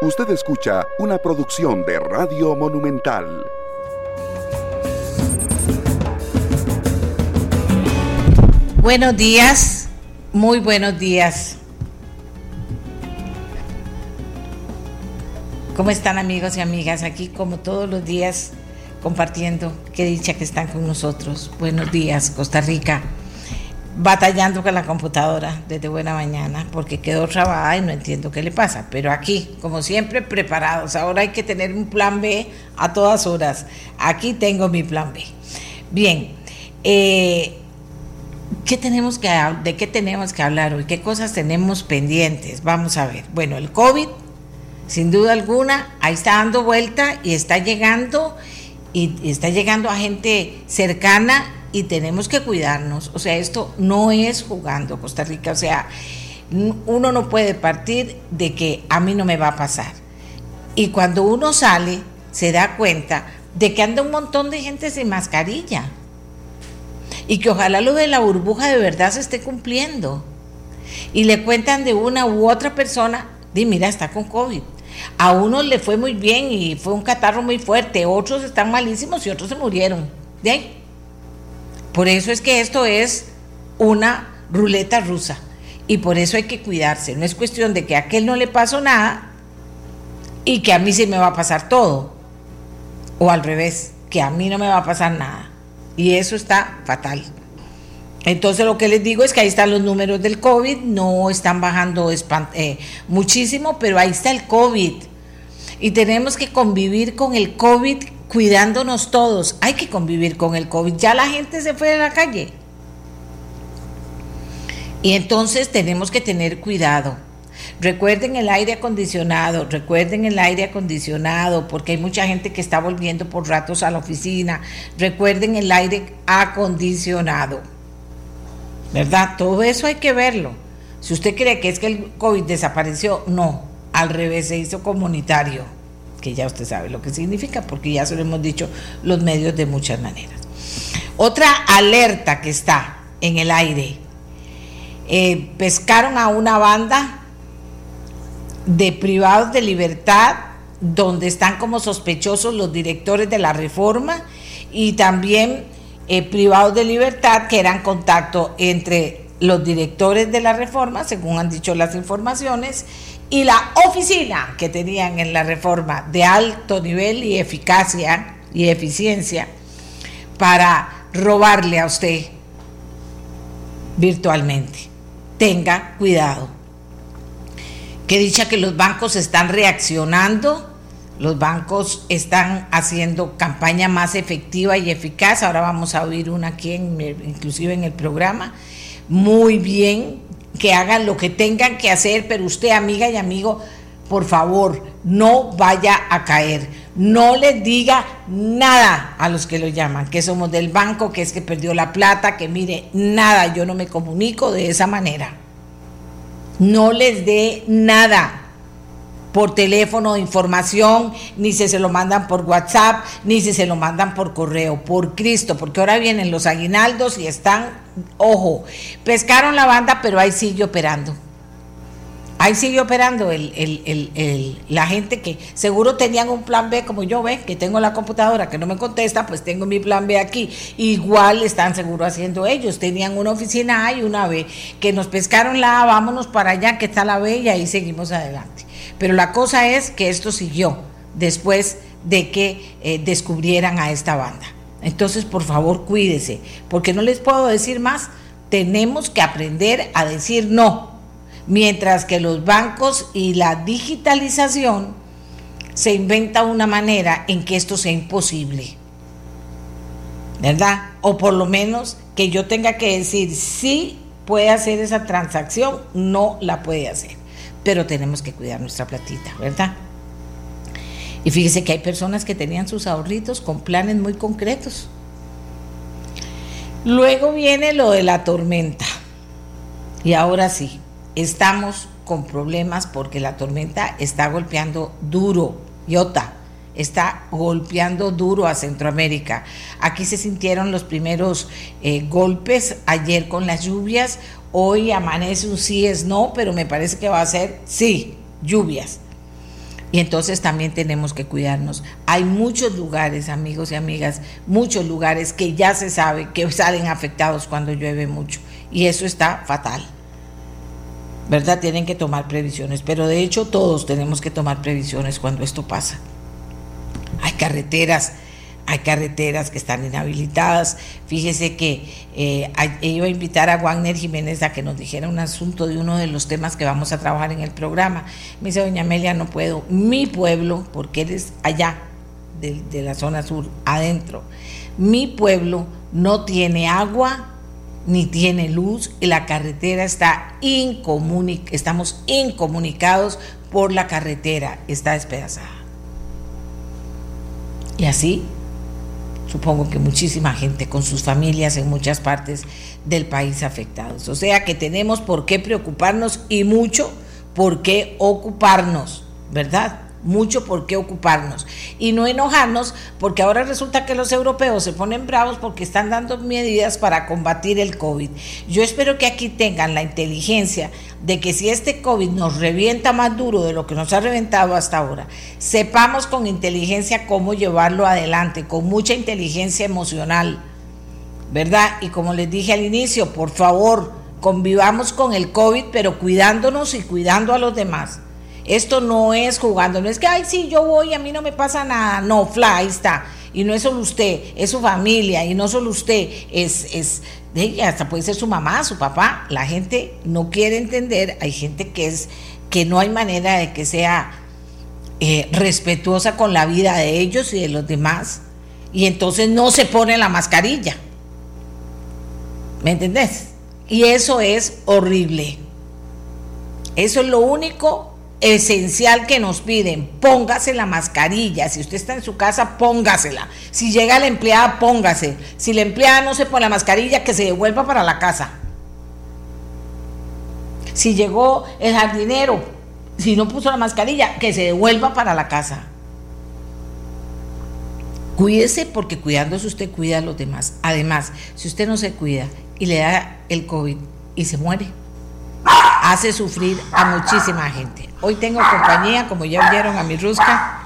Usted escucha una producción de Radio Monumental. Buenos días, muy buenos días. ¿Cómo están amigos y amigas? Aquí como todos los días compartiendo. Qué dicha que están con nosotros. Buenos días, Costa Rica. Batallando con la computadora desde buena mañana porque quedó trabada y no entiendo qué le pasa. Pero aquí, como siempre, preparados. Ahora hay que tener un plan B a todas horas. Aquí tengo mi plan B. Bien, eh, ¿qué tenemos que, ¿de qué tenemos que hablar hoy? ¿Qué cosas tenemos pendientes? Vamos a ver. Bueno, el COVID sin duda alguna, ahí está dando vuelta y está llegando y está llegando a gente cercana y tenemos que cuidarnos. O sea, esto no es jugando Costa Rica. O sea, uno no puede partir de que a mí no me va a pasar. Y cuando uno sale, se da cuenta de que anda un montón de gente sin mascarilla. Y que ojalá lo de la burbuja de verdad se esté cumpliendo. Y le cuentan de una u otra persona, di, mira, está con COVID. A uno le fue muy bien y fue un catarro muy fuerte, otros están malísimos y otros se murieron. ¿De? Por eso es que esto es una ruleta rusa y por eso hay que cuidarse. No es cuestión de que a aquel no le pasó nada y que a mí sí me va a pasar todo. O al revés, que a mí no me va a pasar nada. Y eso está fatal. Entonces lo que les digo es que ahí están los números del COVID, no están bajando eh, muchísimo, pero ahí está el COVID. Y tenemos que convivir con el COVID cuidándonos todos. Hay que convivir con el COVID. Ya la gente se fue de la calle. Y entonces tenemos que tener cuidado. Recuerden el aire acondicionado, recuerden el aire acondicionado, porque hay mucha gente que está volviendo por ratos a la oficina. Recuerden el aire acondicionado. ¿verdad? Todo eso hay que verlo. Si usted cree que es que el COVID desapareció, no, al revés, se hizo comunitario, que ya usted sabe lo que significa, porque ya se lo hemos dicho los medios de muchas maneras. Otra alerta que está en el aire, eh, pescaron a una banda de privados de libertad, donde están como sospechosos los directores de la reforma y también eh, privados de libertad que eran contacto entre los directores de la reforma, según han dicho las informaciones, y la oficina que tenían en la reforma de alto nivel y eficacia y eficiencia para robarle a usted virtualmente. Tenga cuidado. Que dicha que los bancos están reaccionando los bancos están haciendo campaña más efectiva y eficaz. Ahora vamos a oír una aquí, inclusive en el programa. Muy bien, que hagan lo que tengan que hacer, pero usted, amiga y amigo, por favor, no vaya a caer. No les diga nada a los que lo llaman, que somos del banco, que es que perdió la plata, que mire, nada, yo no me comunico de esa manera. No les dé nada por teléfono información, ni si se lo mandan por WhatsApp, ni si se lo mandan por correo, por Cristo, porque ahora vienen los aguinaldos y están, ojo, pescaron la banda, pero ahí sigue operando. Ahí sigue operando el, la gente que seguro tenían un plan B como yo, ve, que tengo la computadora que no me contesta, pues tengo mi plan B aquí. Igual están seguro haciendo ellos. Tenían una oficina A y una B, que nos pescaron la A, vámonos para allá, que está la B y ahí seguimos adelante. Pero la cosa es que esto siguió después de que eh, descubrieran a esta banda. Entonces, por favor, cuídese, porque no les puedo decir más, tenemos que aprender a decir no, mientras que los bancos y la digitalización se inventa una manera en que esto sea imposible. ¿Verdad? O por lo menos que yo tenga que decir sí puede hacer esa transacción, no la puede hacer pero tenemos que cuidar nuestra platita, ¿verdad? Y fíjese que hay personas que tenían sus ahorritos con planes muy concretos. Luego viene lo de la tormenta. Y ahora sí, estamos con problemas porque la tormenta está golpeando duro, Iota, está golpeando duro a Centroamérica. Aquí se sintieron los primeros eh, golpes ayer con las lluvias, Hoy amanece un sí es no, pero me parece que va a ser sí, lluvias. Y entonces también tenemos que cuidarnos. Hay muchos lugares, amigos y amigas, muchos lugares que ya se sabe que salen afectados cuando llueve mucho. Y eso está fatal. ¿Verdad? Tienen que tomar previsiones. Pero de hecho todos tenemos que tomar previsiones cuando esto pasa. Hay carreteras hay carreteras que están inhabilitadas. Fíjese que eh, iba a invitar a Wagner Jiménez a que nos dijera un asunto de uno de los temas que vamos a trabajar en el programa. Me dice, doña Amelia, no puedo. Mi pueblo, porque él es allá, de, la zona sur, adentro, mi pueblo no tiene agua ni tiene luz y la carretera está incomunicada, estamos incomunicados por la carretera, está despedazada. Y así supongo que muchísima gente con sus familias en muchas partes del país afectados. O sea que tenemos por qué preocuparnos y mucho por qué ocuparnos, ¿verdad? Mucho por qué ocuparnos y no enojarnos porque ahora resulta que los europeos se ponen bravos porque están dando medidas para combatir el COVID. Yo espero que aquí tengan la inteligencia de que si este COVID nos revienta más duro de lo que nos ha reventado hasta ahora, sepamos con inteligencia cómo llevarlo adelante, con mucha inteligencia emocional, ¿verdad? Y como les dije al inicio, por favor, convivamos con el COVID, pero cuidándonos y cuidando a los demás. Esto no es jugando, no es que, ay, sí, yo voy, a mí no me pasa nada. No, fly, ahí está. Y no es solo usted, es su familia, y no solo usted, es, es hasta puede ser su mamá, su papá. La gente no quiere entender, hay gente que es, que no hay manera de que sea eh, respetuosa con la vida de ellos y de los demás. Y entonces no se pone la mascarilla. ¿Me entendés? Y eso es horrible. Eso es lo único esencial que nos piden, póngase la mascarilla, si usted está en su casa, póngasela, si llega la empleada, póngase, si la empleada no se pone la mascarilla, que se devuelva para la casa. Si llegó el jardinero, si no puso la mascarilla, que se devuelva para la casa. Cuídese porque cuidándose usted cuida a los demás. Además, si usted no se cuida y le da el COVID y se muere, hace sufrir a muchísima gente. Hoy tengo compañía, como ya vieron a mi rusca.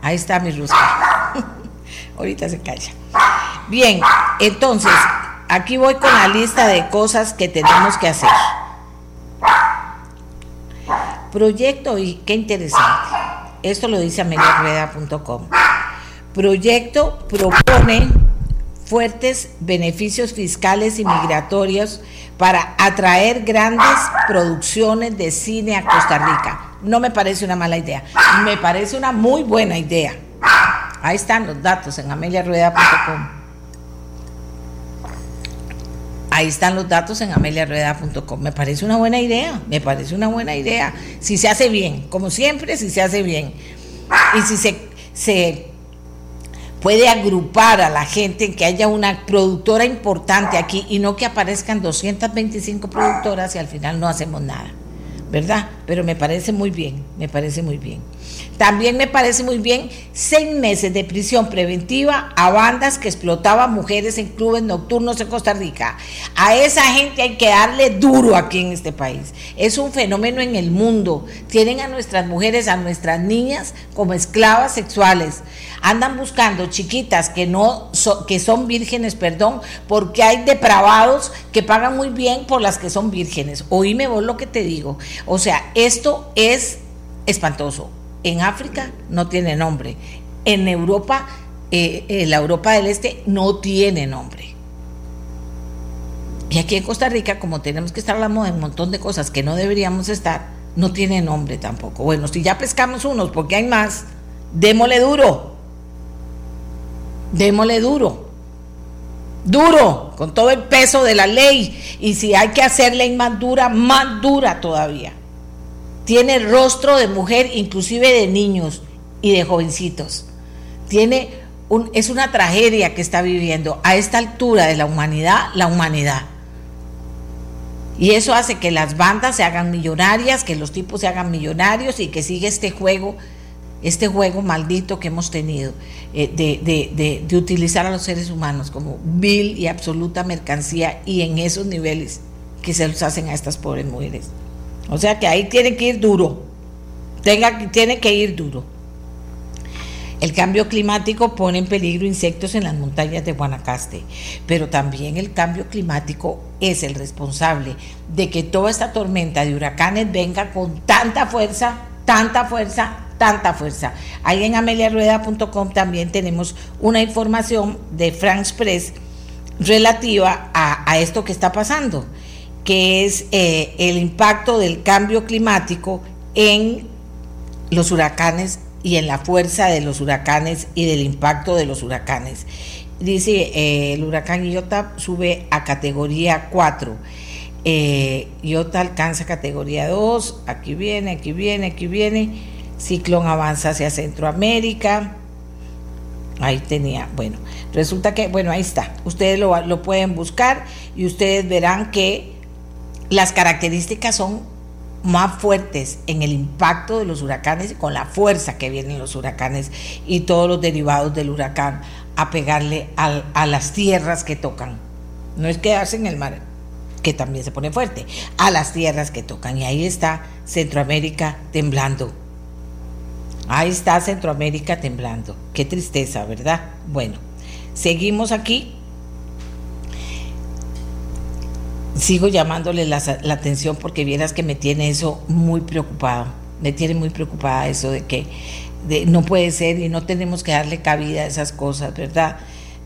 Ahí está mi rusca. Ahorita se calla. Bien, entonces, aquí voy con la lista de cosas que tenemos que hacer. Proyecto, y qué interesante. Esto lo dice ameliarrueda.com. Proyecto propone fuertes beneficios fiscales y migratorios para atraer grandes producciones de cine a Costa Rica. No me parece una mala idea, me parece una muy buena idea. Ahí están los datos en ameliarueda.com. Ahí están los datos en ameliarueda.com. Me parece una buena idea, me parece una buena idea. Si se hace bien, como siempre, si se hace bien. Y si se, se puede agrupar a la gente, en que haya una productora importante aquí y no que aparezcan 225 productoras y al final no hacemos nada, ¿verdad? Pero me parece muy bien, me parece muy bien. También me parece muy bien seis meses de prisión preventiva a bandas que explotaban mujeres en clubes nocturnos en Costa Rica. A esa gente hay que darle duro aquí en este país. Es un fenómeno en el mundo. Tienen a nuestras mujeres, a nuestras niñas como esclavas sexuales. Andan buscando chiquitas que no que son vírgenes, perdón, porque hay depravados que pagan muy bien por las que son vírgenes. Oíme vos lo que te digo. O sea, esto es espantoso en África no tiene nombre. En Europa, eh, eh, la Europa del Este no tiene nombre. Y aquí en Costa Rica, como tenemos que estar hablando de un montón de cosas que no deberíamos estar, no tiene nombre tampoco. Bueno, si ya pescamos unos porque hay más, démosle duro. Démosle duro. Duro, con todo el peso de la ley. Y si hay que hacer ley más dura, más dura todavía tiene rostro de mujer, inclusive de niños y de jovencitos. Tiene un, es una tragedia que está viviendo a esta altura de la humanidad, la humanidad. Y eso hace que las bandas se hagan millonarias, que los tipos se hagan millonarios y que siga este juego, este juego maldito que hemos tenido eh, de, de utilizar a los seres humanos como vil y absoluta mercancía y en esos niveles que se los hacen a estas pobres mujeres. O sea que ahí tiene que ir duro, tenga, tiene que ir duro. El cambio climático pone en peligro insectos en las montañas de Guanacaste, pero también el cambio climático es el responsable de que toda esta tormenta de huracanes venga con tanta fuerza, tanta fuerza, tanta fuerza. Ahí en ameliarueda.com también tenemos una información de France Press relativa a, esto que está pasando, que es eh, el impacto del cambio climático en los huracanes y en la fuerza de los huracanes y del impacto de los huracanes. Dice, eh, el huracán Iota sube a categoría 4. Eh, Iota alcanza categoría 2, aquí viene, aquí viene, aquí viene. Ciclón avanza hacia Centroamérica. Ahí tenía, bueno, resulta que, bueno, ahí está. Ustedes lo, lo pueden buscar y ustedes verán que las características son más fuertes en el impacto de los huracanes y con la fuerza que vienen los huracanes y todos los derivados del huracán a pegarle a las tierras que tocan. No es quedarse en el mar, que también se pone fuerte, a las tierras que tocan. Y ahí está Centroamérica temblando. Ahí está Centroamérica temblando. Qué tristeza, ¿verdad? Bueno, seguimos aquí sigo llamándole la, atención porque vieras que me tiene eso muy preocupado. Me tiene muy preocupada eso de que no puede ser y no tenemos que darle cabida a esas cosas, ¿verdad?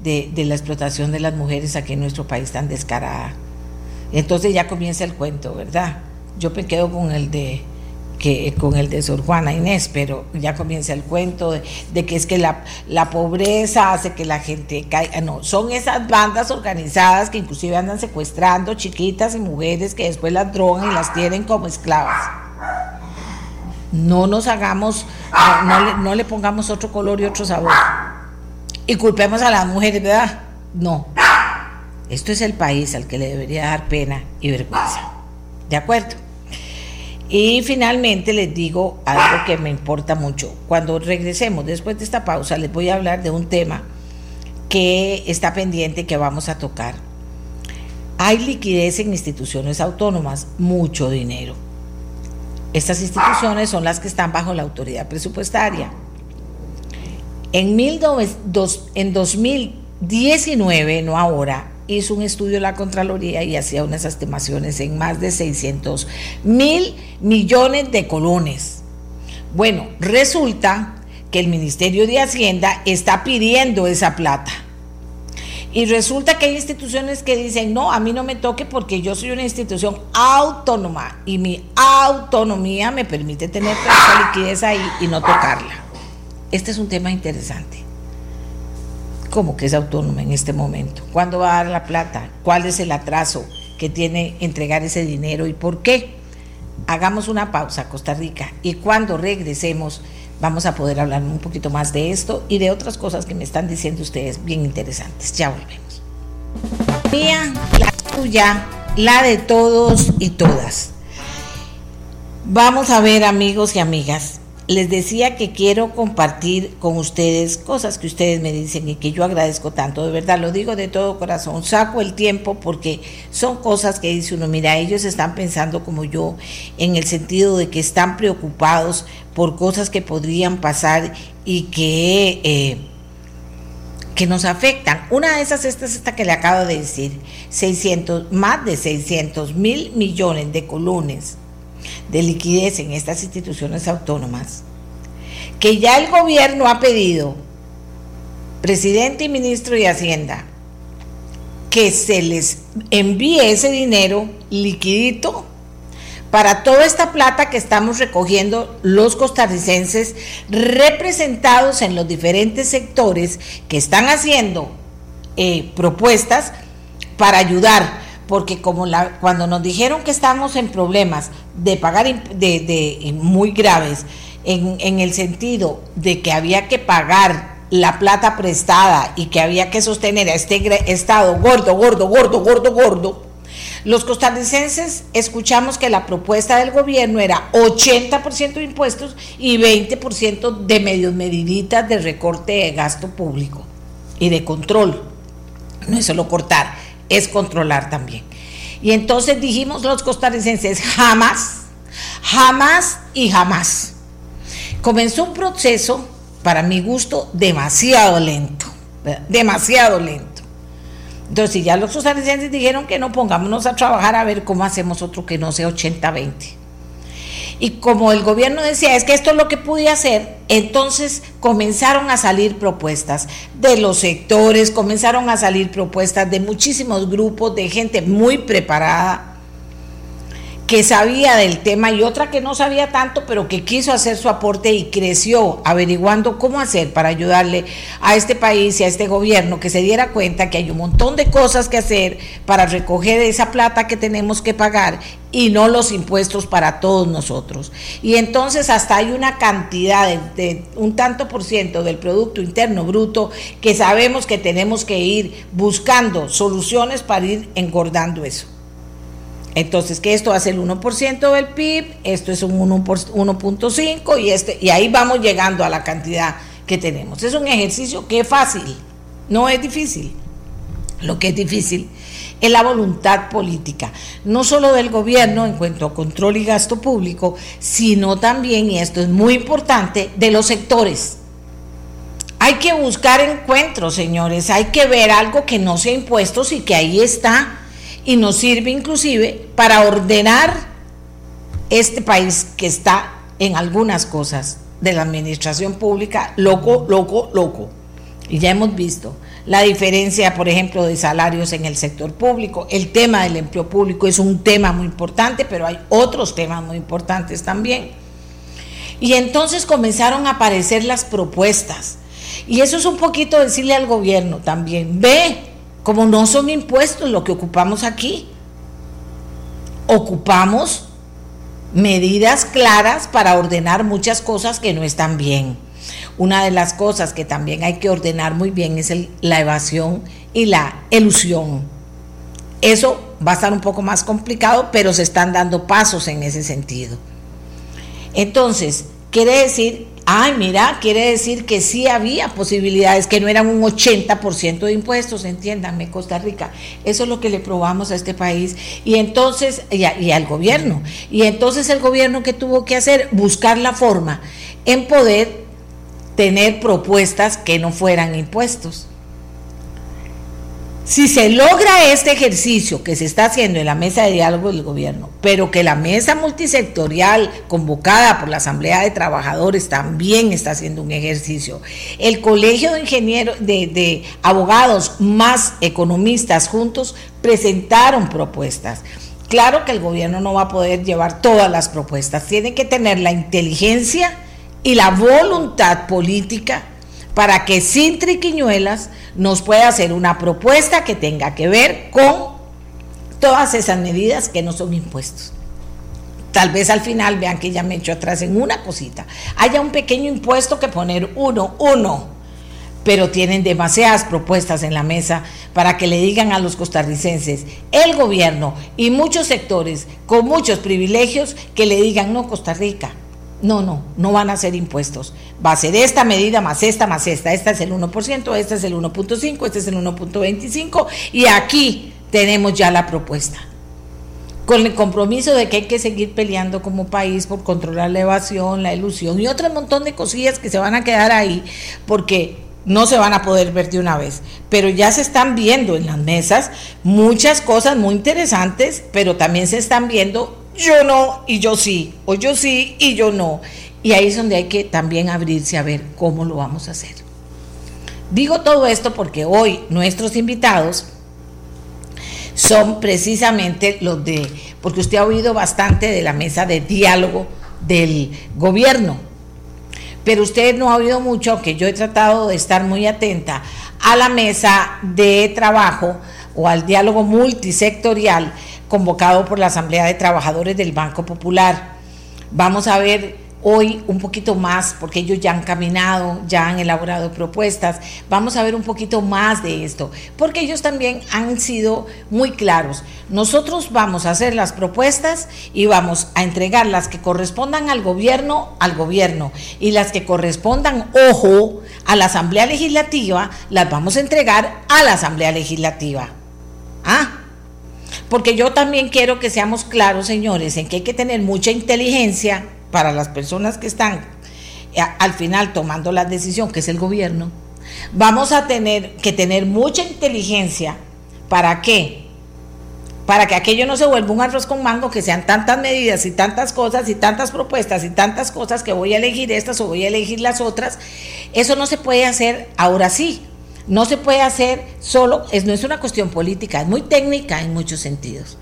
De, de la explotación de las mujeres aquí en nuestro país tan descarada. Entonces ya comienza el cuento, ¿verdad? Yo me quedo con el de que con el de Sor Juana Inés, pero ya comienza el cuento de, que es que la, la, pobreza hace que la gente caiga. No, son esas bandas organizadas que inclusive andan secuestrando chiquitas y mujeres que después las drogan y las tienen como esclavas. No nos hagamos, no, le, no le pongamos otro color y otro sabor. Y culpemos a las mujeres, ¿verdad? No. Esto es el país al que le debería dar pena y vergüenza. ¿De acuerdo? Y finalmente les digo algo que me importa mucho. Cuando regresemos después de esta pausa, les voy a hablar de un tema que está pendiente que vamos a tocar. Hay liquidez en instituciones autónomas, mucho dinero. Estas instituciones son las que están bajo la autoridad presupuestaria. En, mil en 2019, no ahora, hizo un estudio de la Contraloría y hacía unas estimaciones en más de 600 mil millones de colones. Bueno, resulta que el Ministerio de Hacienda está pidiendo esa plata. Y resulta que hay instituciones que dicen, no, a mí no me toque porque yo soy una institución autónoma y mi autonomía me permite tener esa liquidez ahí y no tocarla. Este es un tema interesante. ¿Cómo que es autónoma en este momento? ¿Cuándo va a dar la plata? ¿Cuál es el atraso que tiene entregar ese dinero y por qué? Hagamos una pausa, Costa Rica, y cuando regresemos vamos a poder hablar un poquito más de esto y de otras cosas que me están diciendo ustedes bien interesantes. Ya volvemos. Mía, la tuya, la de todos y todas. Vamos a ver, amigos y amigas, les decía que quiero compartir con ustedes cosas que ustedes me dicen y que yo agradezco tanto, de verdad, lo digo de todo corazón, saco el tiempo porque son cosas que dice uno, mira, ellos están pensando como yo en el sentido de que están preocupados por cosas que podrían pasar y que... Eh, que nos afectan. Una de esas esta es esta que le acabo de decir, 600, más de 600 mil millones de colones de liquidez en estas instituciones autónomas, que ya el gobierno ha pedido, presidente y ministro de Hacienda, que se les envíe ese dinero liquidito para toda esta plata que estamos recogiendo los costarricenses representados en los diferentes sectores que están haciendo eh, propuestas para ayudar porque como cuando nos dijeron que estamos en problemas de pagar de, muy graves, en, en, el sentido de que había que pagar la plata prestada y que había que sostener a este Estado gordo, gordo, gordo, gordo, gordo, los costarricenses escuchamos que la propuesta del gobierno era 80% de impuestos y 20% de medios mediditas de recorte de gasto público y de control. No es solo cortar, es controlar también. Y entonces dijimos los costarricenses, jamás, jamás y jamás. comenzó un proceso, para mi gusto, demasiado lento, demasiado lento. Entonces, ya los costarricenses dijeron que no, pongámonos a trabajar a ver cómo hacemos otro que no sea 80-20. Y como el gobierno decía, es que esto es lo que pude hacer, entonces comenzaron a salir propuestas de los sectores, comenzaron a salir propuestas de muchísimos grupos, de gente muy preparada, que sabía del tema y otra que no sabía tanto, pero que quiso hacer su aporte y creció averiguando cómo hacer para ayudarle a este país y a este gobierno que se diera cuenta que hay un montón de cosas que hacer para recoger esa plata que tenemos que pagar y no los impuestos para todos nosotros. Y entonces hasta hay una cantidad de, un tanto por ciento del Producto Interno Bruto que sabemos que tenemos que ir buscando soluciones para ir engordando eso. Entonces, que esto hace el 1% del PIB, esto es un 1.5 y, este, y ahí vamos llegando a la cantidad que tenemos. Es un ejercicio que es fácil, no es difícil. Lo que es difícil es la voluntad política, no solo del gobierno en cuanto a control y gasto público, sino también, y esto es muy importante, de los sectores. Hay que buscar encuentros, señores, hay que ver algo que no sea impuestos y que ahí está y nos sirve inclusive para ordenar este país que está en algunas cosas de la administración pública loco, loco, loco. Y ya hemos visto la diferencia, por ejemplo, de salarios en el sector público. El tema del empleo público es un tema muy importante, pero hay otros temas muy importantes también. Y entonces comenzaron a aparecer las propuestas. Y eso es un poquito decirle al gobierno también, ve, como no son impuestos lo que ocupamos aquí. Ocupamos medidas claras para ordenar muchas cosas que no están bien. Una de las cosas que también hay que ordenar muy bien es la evasión y la elusión. Eso va a estar un poco más complicado, pero se están dando pasos en ese sentido. Entonces, quiere decir Ay, mira, quiere decir que sí había posibilidades, que no eran un 80% de impuestos, entiéndanme, Costa Rica. Eso es lo que le probamos a este país y entonces, y, y al gobierno. Y entonces el gobierno que tuvo que hacer, buscar la forma en poder tener propuestas que no fueran impuestos. Si se logra este ejercicio que se está haciendo en la mesa de diálogo del gobierno, pero que la mesa multisectorial convocada por la Asamblea de Trabajadores también está haciendo un ejercicio, el Colegio de Ingenieros, de, Abogados más economistas juntos presentaron propuestas. Claro que el gobierno no va a poder llevar todas las propuestas, tiene que tener la inteligencia y la voluntad política para que sin triquiñuelas nos pueda hacer una propuesta que tenga que ver con todas esas medidas que no son impuestos. Tal vez al final vean que ya me echo atrás en una cosita. Haya un pequeño impuesto que poner uno, uno, pero tienen demasiadas propuestas en la mesa para que le digan a los costarricenses, el gobierno y muchos sectores con muchos privilegios que le digan, no, Costa Rica, no, no, no van a ser impuestos. Va a ser esta medida más esta más esta. Esta es el 1%, esta es el 1.5, este es el 1.25 y aquí tenemos ya la propuesta. Con el compromiso de que hay que seguir peleando como país por controlar la evasión, la ilusión y otro montón de cosillas que se van a quedar ahí porque no se van a poder ver de una vez, pero ya se están viendo en las mesas muchas cosas muy interesantes, pero también se están viendo yo no y yo sí, o yo sí y yo no. Y ahí es donde hay que también abrirse a ver cómo lo vamos a hacer. Digo todo esto porque hoy nuestros invitados son precisamente los de, porque usted ha oído bastante de la mesa de diálogo del gobierno, pero usted no ha oído mucho, que yo he tratado de estar muy atenta a la mesa de trabajo o al diálogo multisectorial convocado por la Asamblea de Trabajadores del Banco Popular. Vamos a ver hoy un poquito más, porque ellos ya han caminado, ya han elaborado propuestas, vamos a ver un poquito más de esto, porque ellos también han sido muy claros. Nosotros vamos a hacer las propuestas y vamos a entregar las que correspondan al gobierno, al gobierno, y las que correspondan, ojo, a la Asamblea Legislativa, las vamos a entregar a la Asamblea Legislativa. ¿Ah? Porque yo también quiero que seamos claros, señores, en que hay que tener mucha inteligencia para las personas que están eh, al final tomando la decisión, que es el gobierno, vamos a tener que tener mucha inteligencia. ¿Para qué? Para que aquello no se vuelva un arroz con mango, que sean tantas medidas y tantas cosas y tantas propuestas y tantas cosas que voy a elegir estas o voy a elegir las otras. Eso no se puede hacer ahora sí. No se puede hacer solo, es, no es una cuestión política, es muy técnica en muchos sentidos.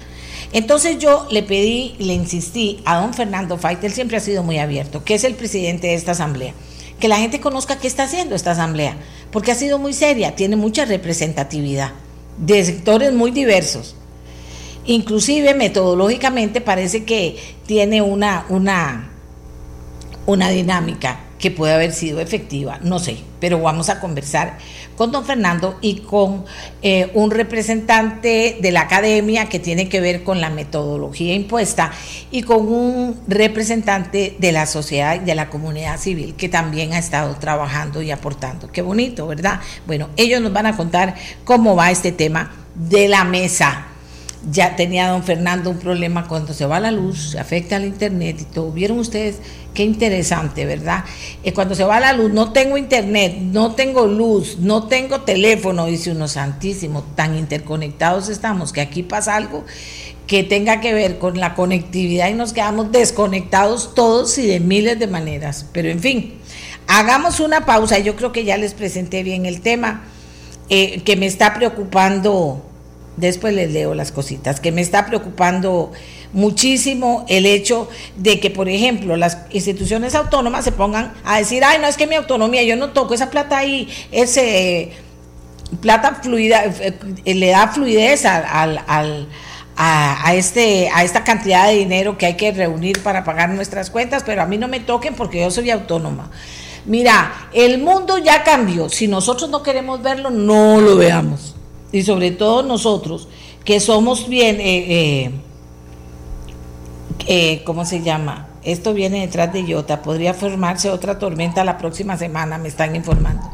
Entonces yo le pedí, le insistí a don Fernando Faitel, siempre ha sido muy abierto, que es el presidente de esta asamblea, que la gente conozca qué está haciendo esta asamblea, porque ha sido muy seria, tiene mucha representatividad de sectores muy diversos. Inclusive metodológicamente parece que tiene una, una, una dinámica que puede haber sido efectiva, no sé, pero vamos a conversar con don Fernando y con eh, un representante de la academia que tiene que ver con la metodología impuesta y con un representante de la sociedad y de la comunidad civil que también ha estado trabajando y aportando. Qué bonito, ¿verdad? Bueno, ellos nos van a contar cómo va este tema de la mesa ya tenía don Fernando un problema cuando se va la luz, afecta al internet y todo. Vieron ustedes qué interesante, ¿verdad? Eh, cuando se va la luz, no tengo internet, no tengo luz, no tengo teléfono, dice uno santísimo, tan interconectados estamos que aquí pasa algo que tenga que ver con la conectividad y nos quedamos desconectados todos y de miles de maneras. Pero en fin, hagamos una pausa. Yo creo que ya les presenté bien el tema eh, que me está preocupando después les leo las cositas, que me está preocupando muchísimo el hecho de que, por ejemplo, las instituciones autónomas se pongan a decir, ay, no es que mi autonomía, yo no toco esa plata ahí, ese plata fluida, eh, le da fluidez al, a, este, a esta cantidad de dinero que hay que reunir para pagar nuestras cuentas, pero a mí no me toquen porque yo soy autónoma. Mira, el mundo ya cambió, si nosotros no queremos verlo, no lo veamos y sobre todo nosotros, que somos bien, eh, eh, eh, ¿cómo se llama? Esto viene detrás de Iota, podría formarse otra tormenta la próxima semana, me están informando.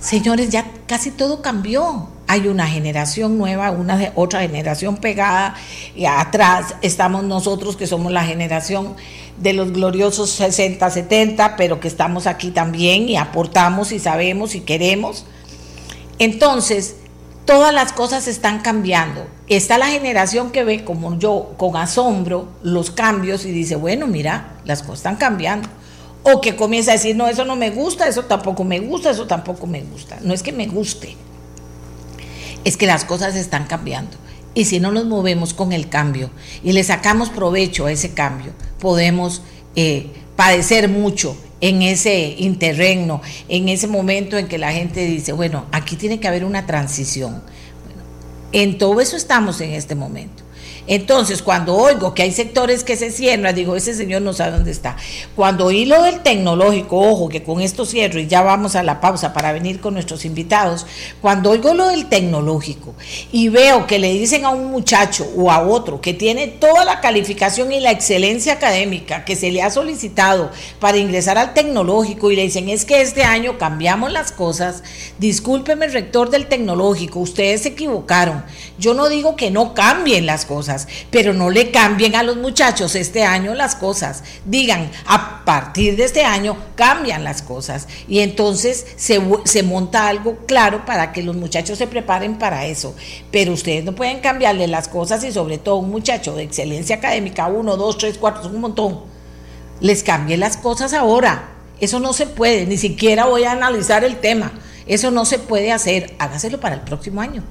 Señores, ya casi todo cambió. Hay una generación nueva, una otra generación pegada, y atrás estamos nosotros que somos la generación de los gloriosos 60, 70, pero que estamos aquí también y aportamos y sabemos y queremos. Entonces, todas las cosas están cambiando. Está la generación que ve como yo con asombro los cambios y dice, bueno, mira, las cosas están cambiando. O que comienza a decir, no, eso no me gusta, eso tampoco me gusta, eso tampoco me gusta. No es que me guste, es que las cosas están cambiando. Y si no nos movemos con el cambio y le sacamos provecho a ese cambio, podemos eh, padecer mucho en ese interregno, en ese momento en que la gente dice, bueno, aquí tiene que haber una transición. en todo eso estamos en este momento. Entonces, cuando oigo que hay sectores que se cierran, digo, ese señor no sabe dónde está. Cuando oí lo del tecnológico, ojo, que con esto cierro y ya vamos a la pausa para venir con nuestros invitados, cuando oigo lo del tecnológico y veo que le dicen a un muchacho o a otro que tiene toda la calificación y la excelencia académica que se le ha solicitado para ingresar al tecnológico y le dicen, es que este año cambiamos las cosas, discúlpeme, rector del tecnológico, ustedes se equivocaron. Yo no digo que no cambien las cosas pero no le cambien a los muchachos este año las cosas. Digan, a partir de este año cambian las cosas. Y entonces se, se monta algo claro para que los muchachos se preparen para eso. Pero ustedes no pueden cambiarle las cosas y sobre todo un muchacho de excelencia académica, uno, dos, tres, cuatro, un montón. Les cambien las cosas ahora. Eso no se puede, ni siquiera voy a analizar el tema. Eso no se puede hacer. Hágaselo para el próximo año.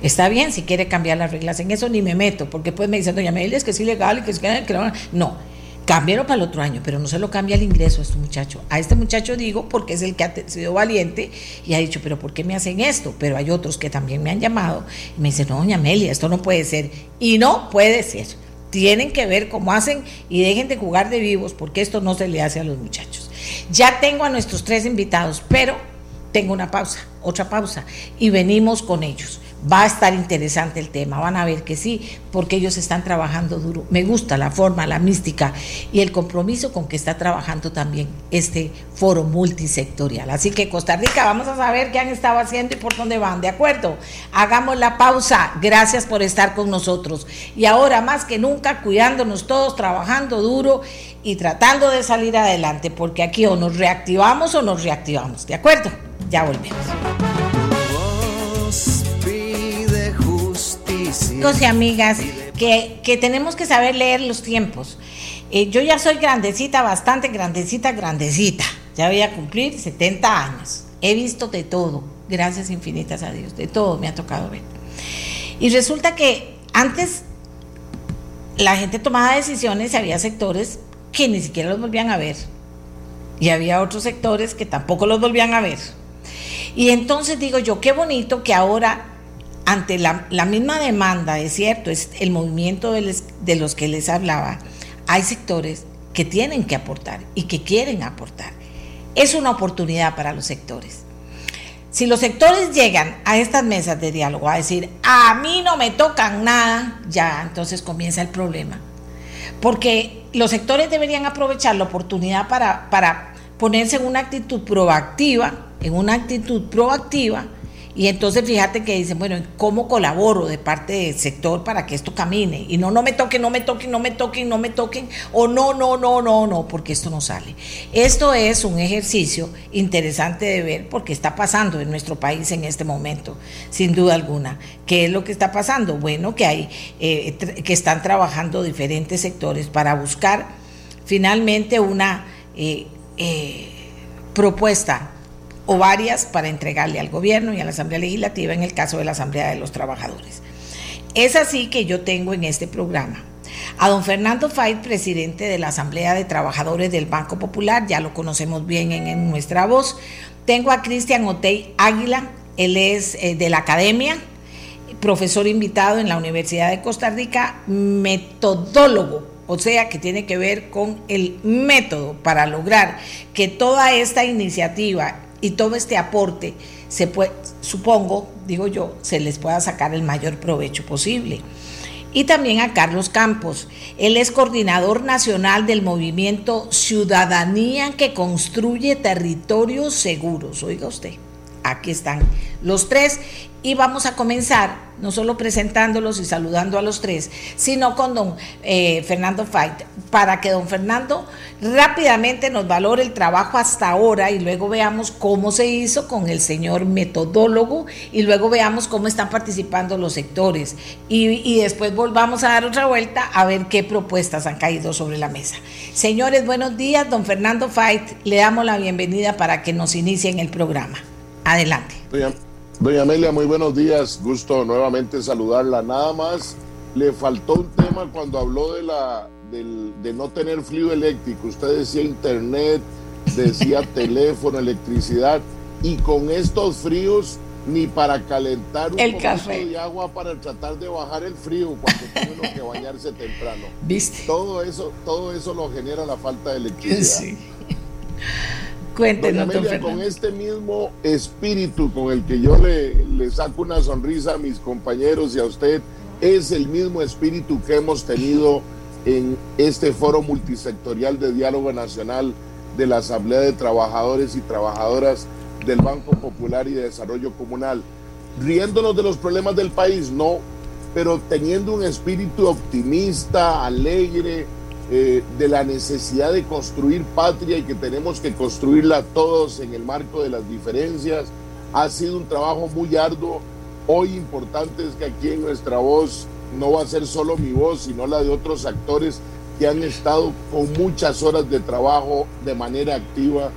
Está bien si quiere cambiar las reglas, en eso ni me meto, porque después me dicen, doña Amelia, es que es ilegal y que es que, no. Cámbialo para el otro año, pero no se lo cambia el ingreso a este muchacho. A este muchacho digo porque es el que ha sido valiente y ha dicho, pero ¿por qué me hacen esto? Pero hay otros que también me han llamado y me dicen, no, doña Amelia, esto no puede ser. Y no puede ser. Tienen que ver cómo hacen y dejen de jugar de vivos porque esto no se le hace a los muchachos. Ya tengo a nuestros tres invitados, pero tengo una pausa, otra pausa, y venimos con ellos Va a estar interesante el tema, van a ver que sí, porque ellos están trabajando duro. Me gusta la forma, la mística y el compromiso con que está trabajando también este foro multisectorial. Así que Costa Rica, vamos a saber qué han estado haciendo y por dónde van, ¿de acuerdo? Hagamos la pausa. Gracias por estar con nosotros. Y ahora más que nunca, cuidándonos todos, trabajando duro y tratando de salir adelante, porque aquí o nos reactivamos o nos reactivamos, ¿de acuerdo? Ya volvemos. Amigos y amigas, que, que, tenemos que saber leer los tiempos. Eh, yo ya soy grandecita, bastante grandecita, grandecita. Ya voy a cumplir 70 años. He visto de todo, gracias infinitas a Dios, de todo me ha tocado ver. Y resulta que antes la gente tomaba decisiones y había sectores que ni siquiera los volvían a ver. Y había otros sectores que tampoco los volvían a ver. Y entonces digo yo, qué bonito que ahora, ante la, misma demanda, es cierto, es el movimiento de, los que les hablaba, hay sectores que tienen que aportar y que quieren aportar. Es una oportunidad para los sectores. Si los sectores llegan a estas mesas de diálogo a decir, a mí no me tocan nada, ya entonces comienza el problema. Porque los sectores deberían aprovechar la oportunidad para, para ponerse en una actitud proactiva en una actitud proactiva y entonces fíjate que dicen, bueno, ¿cómo colaboro de parte del sector para que esto camine? Y no, no me toquen, no me toquen, no me toquen, no me toquen, o no, no, no, no, no, porque esto no sale. Esto es un ejercicio interesante de ver porque está pasando en nuestro país en este momento, sin duda alguna. ¿Qué es lo que está pasando? Bueno, que hay, eh, que están trabajando diferentes sectores para buscar finalmente una eh, eh, propuesta o varias para entregarle al gobierno y a la Asamblea Legislativa en el caso de la Asamblea de los Trabajadores. Es así que yo tengo en este programa a don Fernando Fait, presidente de la Asamblea de Trabajadores del Banco Popular, ya lo conocemos bien en, nuestra voz. Tengo a Cristian Otey Águila, él es eh, de la Academia, profesor invitado en la Universidad de Costa Rica, metodólogo, o sea, que tiene que ver con el método para lograr que toda esta iniciativa y todo este aporte se puede, supongo, digo yo, se les pueda sacar el mayor provecho posible. Y también a Carlos Campos. Él es coordinador nacional del movimiento Ciudadanía que construye territorios seguros. Oiga usted, aquí están los tres y vamos a comenzar no solo presentándolos y saludando a los tres, sino con don eh, Fernando Fait, para que don Fernando rápidamente nos valore el trabajo hasta ahora y luego veamos cómo se hizo con el señor metodólogo y luego veamos cómo están participando los sectores y, y después volvamos a dar otra vuelta a ver qué propuestas han caído sobre la mesa. Señores, buenos días, don Fernando Fait, le damos la bienvenida para que nos inicie en el programa. Adelante. Doña Amelia, muy buenos días. Gusto nuevamente saludarla. Nada más le faltó un tema cuando habló de la de no tener frío eléctrico. Usted decía internet, decía teléfono, electricidad y con estos fríos ni para calentar un el café de agua para tratar de bajar el frío cuando tiene que bañarse temprano. ¿Viste? Todo eso, todo eso lo genera la falta de electricidad. Sí. Cuéntenos, con este mismo espíritu con el que yo le, le saco una sonrisa a mis compañeros y a usted, es el mismo espíritu que hemos tenido en este foro multisectorial de diálogo nacional de la Asamblea de Trabajadores y Trabajadoras del Banco Popular y de Desarrollo Comunal. Riéndonos de los problemas del país, no, pero teniendo un espíritu optimista, alegre, eh, de la necesidad de construir patria y que tenemos que construirla todos en el marco de las diferencias. Ha sido un trabajo muy arduo. Hoy importante es que aquí en nuestra voz no va a ser solo mi voz, sino la de otros actores que han estado con muchas horas de trabajo de manera activa.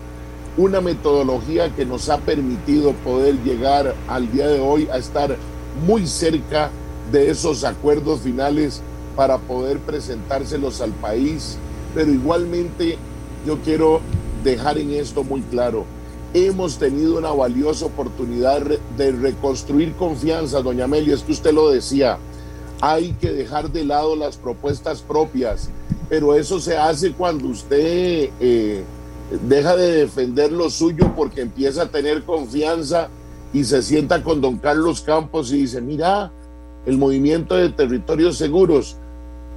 Una metodología que nos ha permitido poder llegar al día de hoy a estar muy cerca de esos acuerdos finales para poder presentárselos al país, pero igualmente yo quiero dejar en esto muy claro. Hemos tenido una valiosa oportunidad de reconstruir confianza, doña Amelia, es que usted lo decía, hay que dejar de lado las propuestas propias, pero eso se hace cuando usted eh, deja de defender lo suyo porque empieza a tener confianza y se sienta con don Carlos Campos y dice, mira, el movimiento de territorios seguros,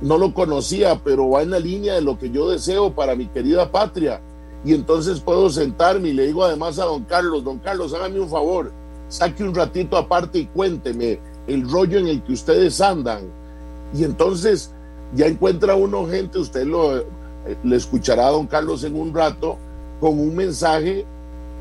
no lo conocía, pero va en la línea de lo que yo deseo para mi querida patria. Y entonces puedo sentarme y le digo además a don Carlos, don Carlos, hágame un favor, saque un ratito aparte y cuénteme el rollo en el que ustedes andan. Y entonces ya encuentra uno gente, usted lo eh, le escuchará a don Carlos en un rato, con un mensaje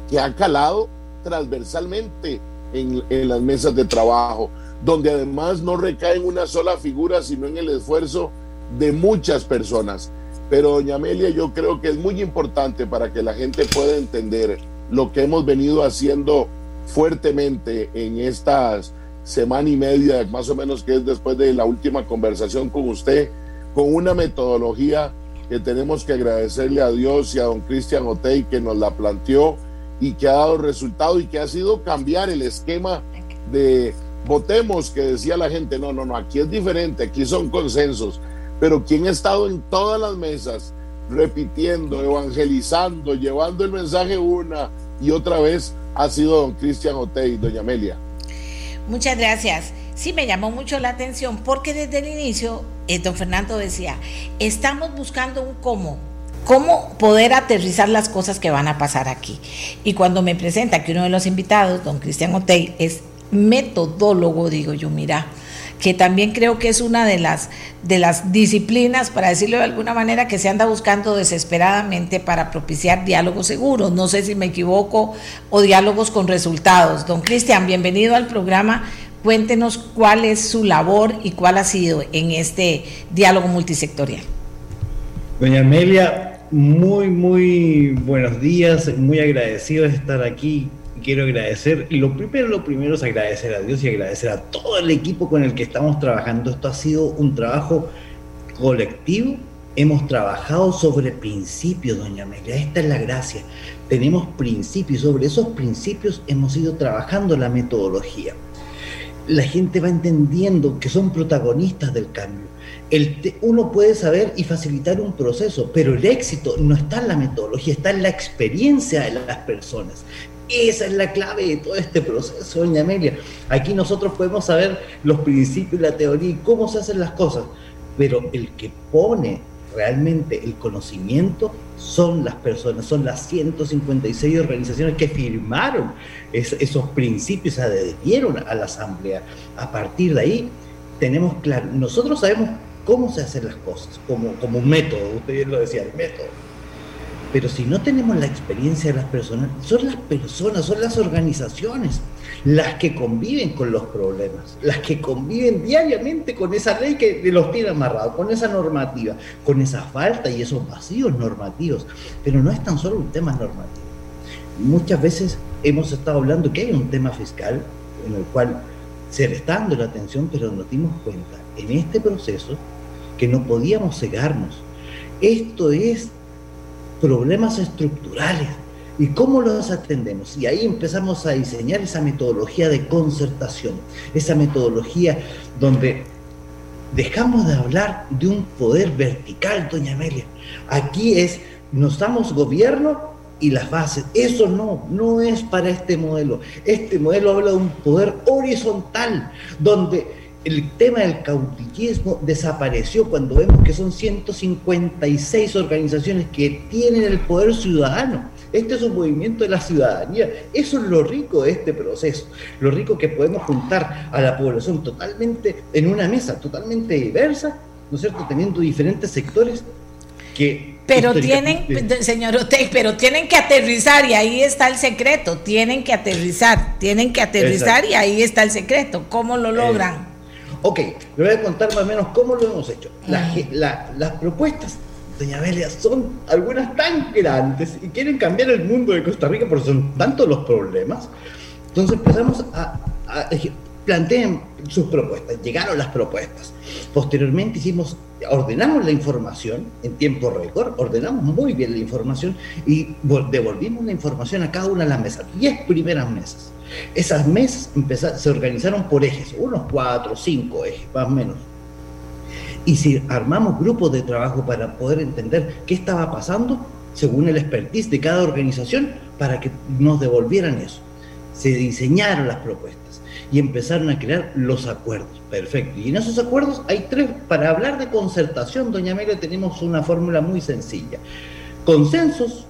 que ha calado transversalmente en, en las mesas de trabajo, donde además no recae en una sola figura, sino en el esfuerzo de muchas personas. Pero doña Amelia, yo creo que es muy importante para que la gente pueda entender lo que hemos venido haciendo fuertemente en estas semana y media, más o menos que es después de la última conversación con usted, con una metodología que tenemos que agradecerle a Dios y a don Cristian Otey que nos la planteó y que ha dado resultado y que ha sido cambiar el esquema de votemos que decía la gente, no, no, no, aquí es diferente, aquí son consensos, pero quien ha estado en todas las mesas repitiendo, evangelizando, llevando el mensaje una y otra vez ha sido don Cristian Otey, doña Amelia. Muchas gracias. Sí, me llamó mucho la atención porque desde el inicio, eh, don Fernando decía, estamos buscando un cómo, cómo poder aterrizar las cosas que van a pasar aquí. Y cuando me presenta que uno de los invitados, don Cristian Otey, es metodólogo, digo yo, mira, que también creo que es una de las, de las disciplinas, para decirlo de alguna manera, que se anda buscando desesperadamente para propiciar diálogos seguros. No sé si me equivoco, o diálogos con resultados. Don Cristian, bienvenido al programa. Cuéntenos cuál es su labor y cuál ha sido en este diálogo multisectorial. Doña Amelia, muy, muy buenos días, muy agradecido de estar aquí quiero agradecer, lo primero, lo primero es agradecer a Dios y agradecer a todo el equipo con el que estamos trabajando. Esto ha sido un trabajo colectivo. Hemos trabajado sobre principios, doña Amelia. Esta es la gracia. Tenemos principios. Sobre esos principios hemos ido trabajando la metodología. La gente va entendiendo que son protagonistas del cambio. Uno puede saber y facilitar un proceso, pero el éxito no está en la metodología, está en la experiencia de las personas. Esa es la clave de todo este proceso, doña Amelia. Aquí nosotros podemos saber los principios, la teoría y cómo se hacen las cosas, pero el que pone realmente el conocimiento son las personas, son las 156 organizaciones que firmaron esos principios, se adherieron a la asamblea. A partir de ahí tenemos claro, nosotros sabemos cómo se hacen las cosas, como, como un método, usted bien lo decía, el método pero si no tenemos la experiencia de las personas, son las personas, son las organizaciones las que conviven con los problemas, las que conviven diariamente con esa ley que los tiene amarrados, con esa normativa, con esa falta y esos vacíos normativos. Pero no es tan solo un tema normativo. Muchas veces hemos estado hablando que hay un tema fiscal en el cual se le está dando la atención, pero nos dimos cuenta en este proceso que no podíamos cegarnos. Esto es problemas estructurales y cómo los atendemos. Y ahí empezamos a diseñar esa metodología de concertación, esa metodología donde dejamos de hablar de un poder vertical, doña Amelia. Aquí es, nos damos gobierno y las bases. Eso no, no es para este modelo. Este modelo habla de un poder horizontal, donde el tema del cautillismo desapareció cuando vemos que son 156 organizaciones que tienen el poder ciudadano. Este es un movimiento de la ciudadanía. Eso es lo rico de este proceso. Lo rico que podemos juntar a la población totalmente en una mesa, totalmente diversa, ¿no es cierto? Teniendo diferentes sectores que pero tienen, señor Otey, pero tienen que aterrizar y ahí está el secreto. Tienen que aterrizar, tienen que aterrizar y ahí está el secreto. ¿Cómo lo logran? Ok, le voy a contar más o menos cómo lo hemos hecho. las propuestas, doña Amelia, son algunas tan grandes y quieren cambiar el mundo de Costa Rica porque son tantos los problemas. Entonces empezamos a, a planteen sus propuestas, llegaron las propuestas. Posteriormente hicimos, ordenamos la información en tiempo récord, ordenamos muy bien la información y devolvimos la información a cada una de las mesas, 10 primeras mesas. Esas mesas se organizaron por ejes, unos cuatro, cinco ejes, más o menos. Y si armamos grupos de trabajo para poder entender qué estaba pasando, según el expertise de cada organización, para que nos devolvieran eso. se diseñaron las propuestas y empezaron a crear los acuerdos. Perfecto. Y en esos acuerdos hay tres, para hablar de concertación, doña Amelia, tenemos una fórmula muy sencilla. Consensos,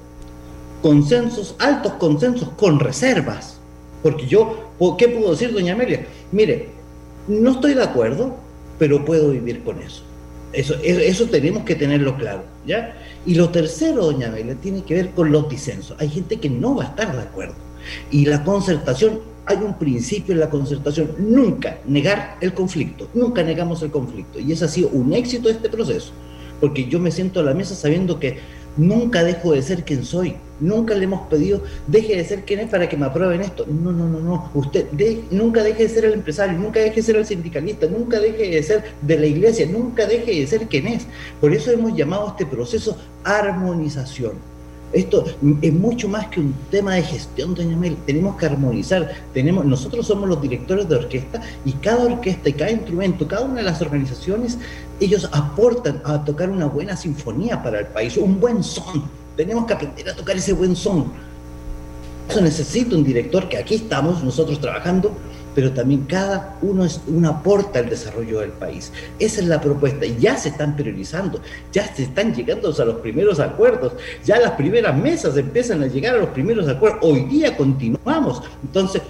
consensos, altos consensos con reservas. Porque yo, ¿qué puedo decir, doña Amelia? Mire, no estoy de acuerdo, pero puedo vivir con eso. Eso, eso, tenemos que tenerlo claro, ¿ya? Y lo tercero, doña Amelia, tiene que ver con los disensos. Hay gente que no va a estar de acuerdo. Y la concertación, hay un principio en la concertación, nunca negar el conflicto, nunca negamos el conflicto. Y ese ha sido un éxito este proceso, porque yo me siento a la mesa sabiendo que Nunca dejo de ser quien soy. Nunca le hemos pedido, deje de ser quien es para que me aprueben esto. No, no, no, no. Usted nunca deje de ser el empresario, nunca deje de ser el sindicalista, nunca deje de ser de la iglesia, nunca deje de ser quien es. Por eso hemos llamado a este proceso armonización esto es mucho más que un tema de gestión, doña Mel. Tenemos que armonizar. Tenemos, nosotros somos los directores de orquesta y cada orquesta y cada instrumento, cada una de las organizaciones, ellos aportan a tocar una buena sinfonía para el país, un buen son. Tenemos que aprender a tocar ese buen son. Eso necesita un director que aquí estamos nosotros trabajando pero también cada uno es un aporte al desarrollo del país. Esa es la propuesta. Y ya se están priorizando, ya se están llegando a los primeros acuerdos, ya las primeras mesas empiezan a llegar a los primeros acuerdos. Hoy día continuamos. Entonces,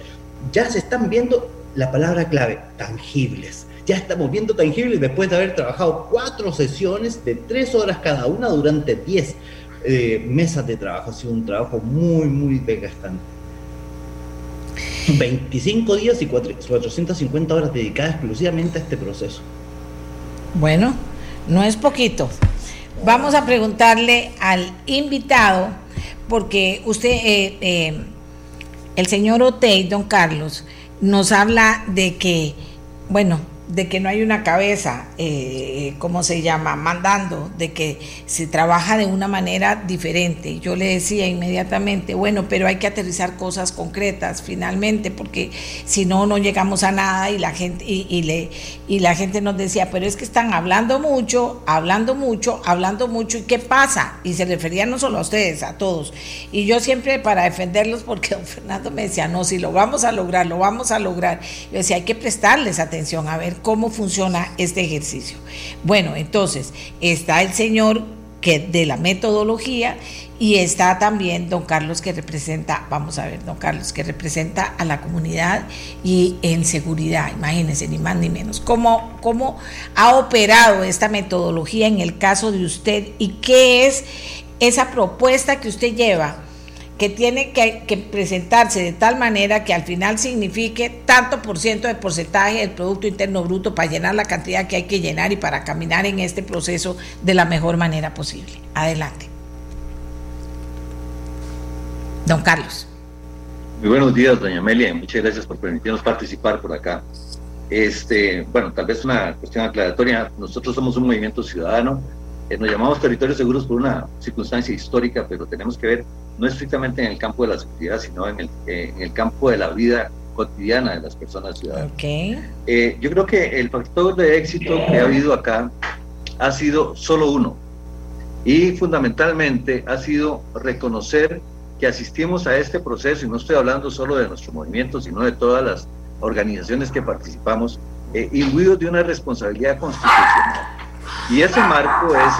ya se están viendo la palabra clave, tangibles. Ya estamos viendo tangibles después de haber trabajado cuatro sesiones de tres horas cada una durante diez eh, mesas de trabajo. Ha sido un trabajo muy, muy desgastante. 25 días y 450 horas dedicadas exclusivamente a este proceso. Bueno, no es poquito. Vamos a preguntarle al invitado, porque usted, eh, eh, el señor Otey, don Carlos, nos habla de que, bueno, de que no hay una cabeza, eh, ¿cómo se llama?, mandando, de que se trabaja de una manera diferente. Yo le decía inmediatamente, bueno, pero hay que aterrizar cosas concretas finalmente, porque si no, no llegamos a nada y la gente, y, le, y la gente nos decía, pero es que están hablando mucho, hablando mucho, hablando mucho, ¿y qué pasa? Y se refería no solo a ustedes, a todos. Y yo siempre para defenderlos, porque don Fernando me decía, no, si lo vamos a lograr, lo vamos a lograr. Yo decía, hay que prestarles atención, a ver cómo funciona este ejercicio. Bueno, entonces está el señor que de la metodología y está también don Carlos que representa, vamos a ver, don Carlos que representa a la comunidad y en seguridad, imagínense, ni más ni menos. ¿Cómo, cómo ha operado esta metodología en el caso de usted y qué es esa propuesta que usted lleva? Que tiene que, presentarse de tal manera que al final signifique tanto por ciento de porcentaje del Producto Interno Bruto para llenar la cantidad que hay que llenar y para caminar en este proceso de la mejor manera posible. Adelante. Don Carlos. Muy buenos días, doña Amelia, muchas gracias por permitirnos participar por acá. Este, bueno, tal vez una cuestión aclaratoria. Nosotros somos un movimiento ciudadano eh, nos llamamos territorios seguros por una circunstancia histórica, pero tenemos que ver no estrictamente en el campo de la seguridad, sino en el, eh, en el campo de la vida cotidiana de las personas ciudadanas. Okay. Eh, yo creo que el factor de éxito que ha habido acá ha sido solo uno, y fundamentalmente ha sido reconocer que asistimos a este proceso, y no estoy hablando solo de nuestro movimiento, sino de todas las organizaciones que participamos, eh, imbuidos de una responsabilidad constitucional. Y ese marco es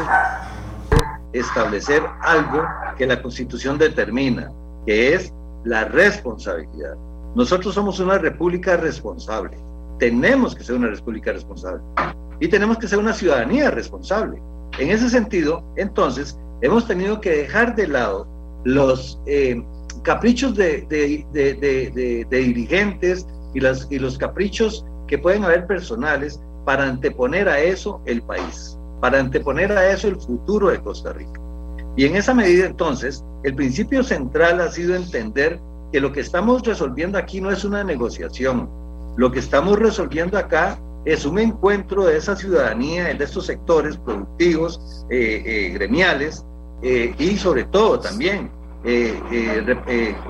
establecer algo que la Constitución determina, que es la responsabilidad. Nosotros somos una república responsable. Tenemos que ser una república responsable. Y tenemos que ser una ciudadanía responsable. En ese sentido, entonces, hemos tenido que dejar de lado los eh, caprichos de, dirigentes y los caprichos que pueden haber personales para anteponer a eso el país, para anteponer a eso el futuro de Costa Rica. Y en esa medida entonces, el principio central ha sido entender que lo que estamos resolviendo aquí no es una negociación, lo que estamos resolviendo acá es un encuentro de esa ciudadanía, de estos sectores productivos, eh, eh, gremiales, eh, y sobre todo también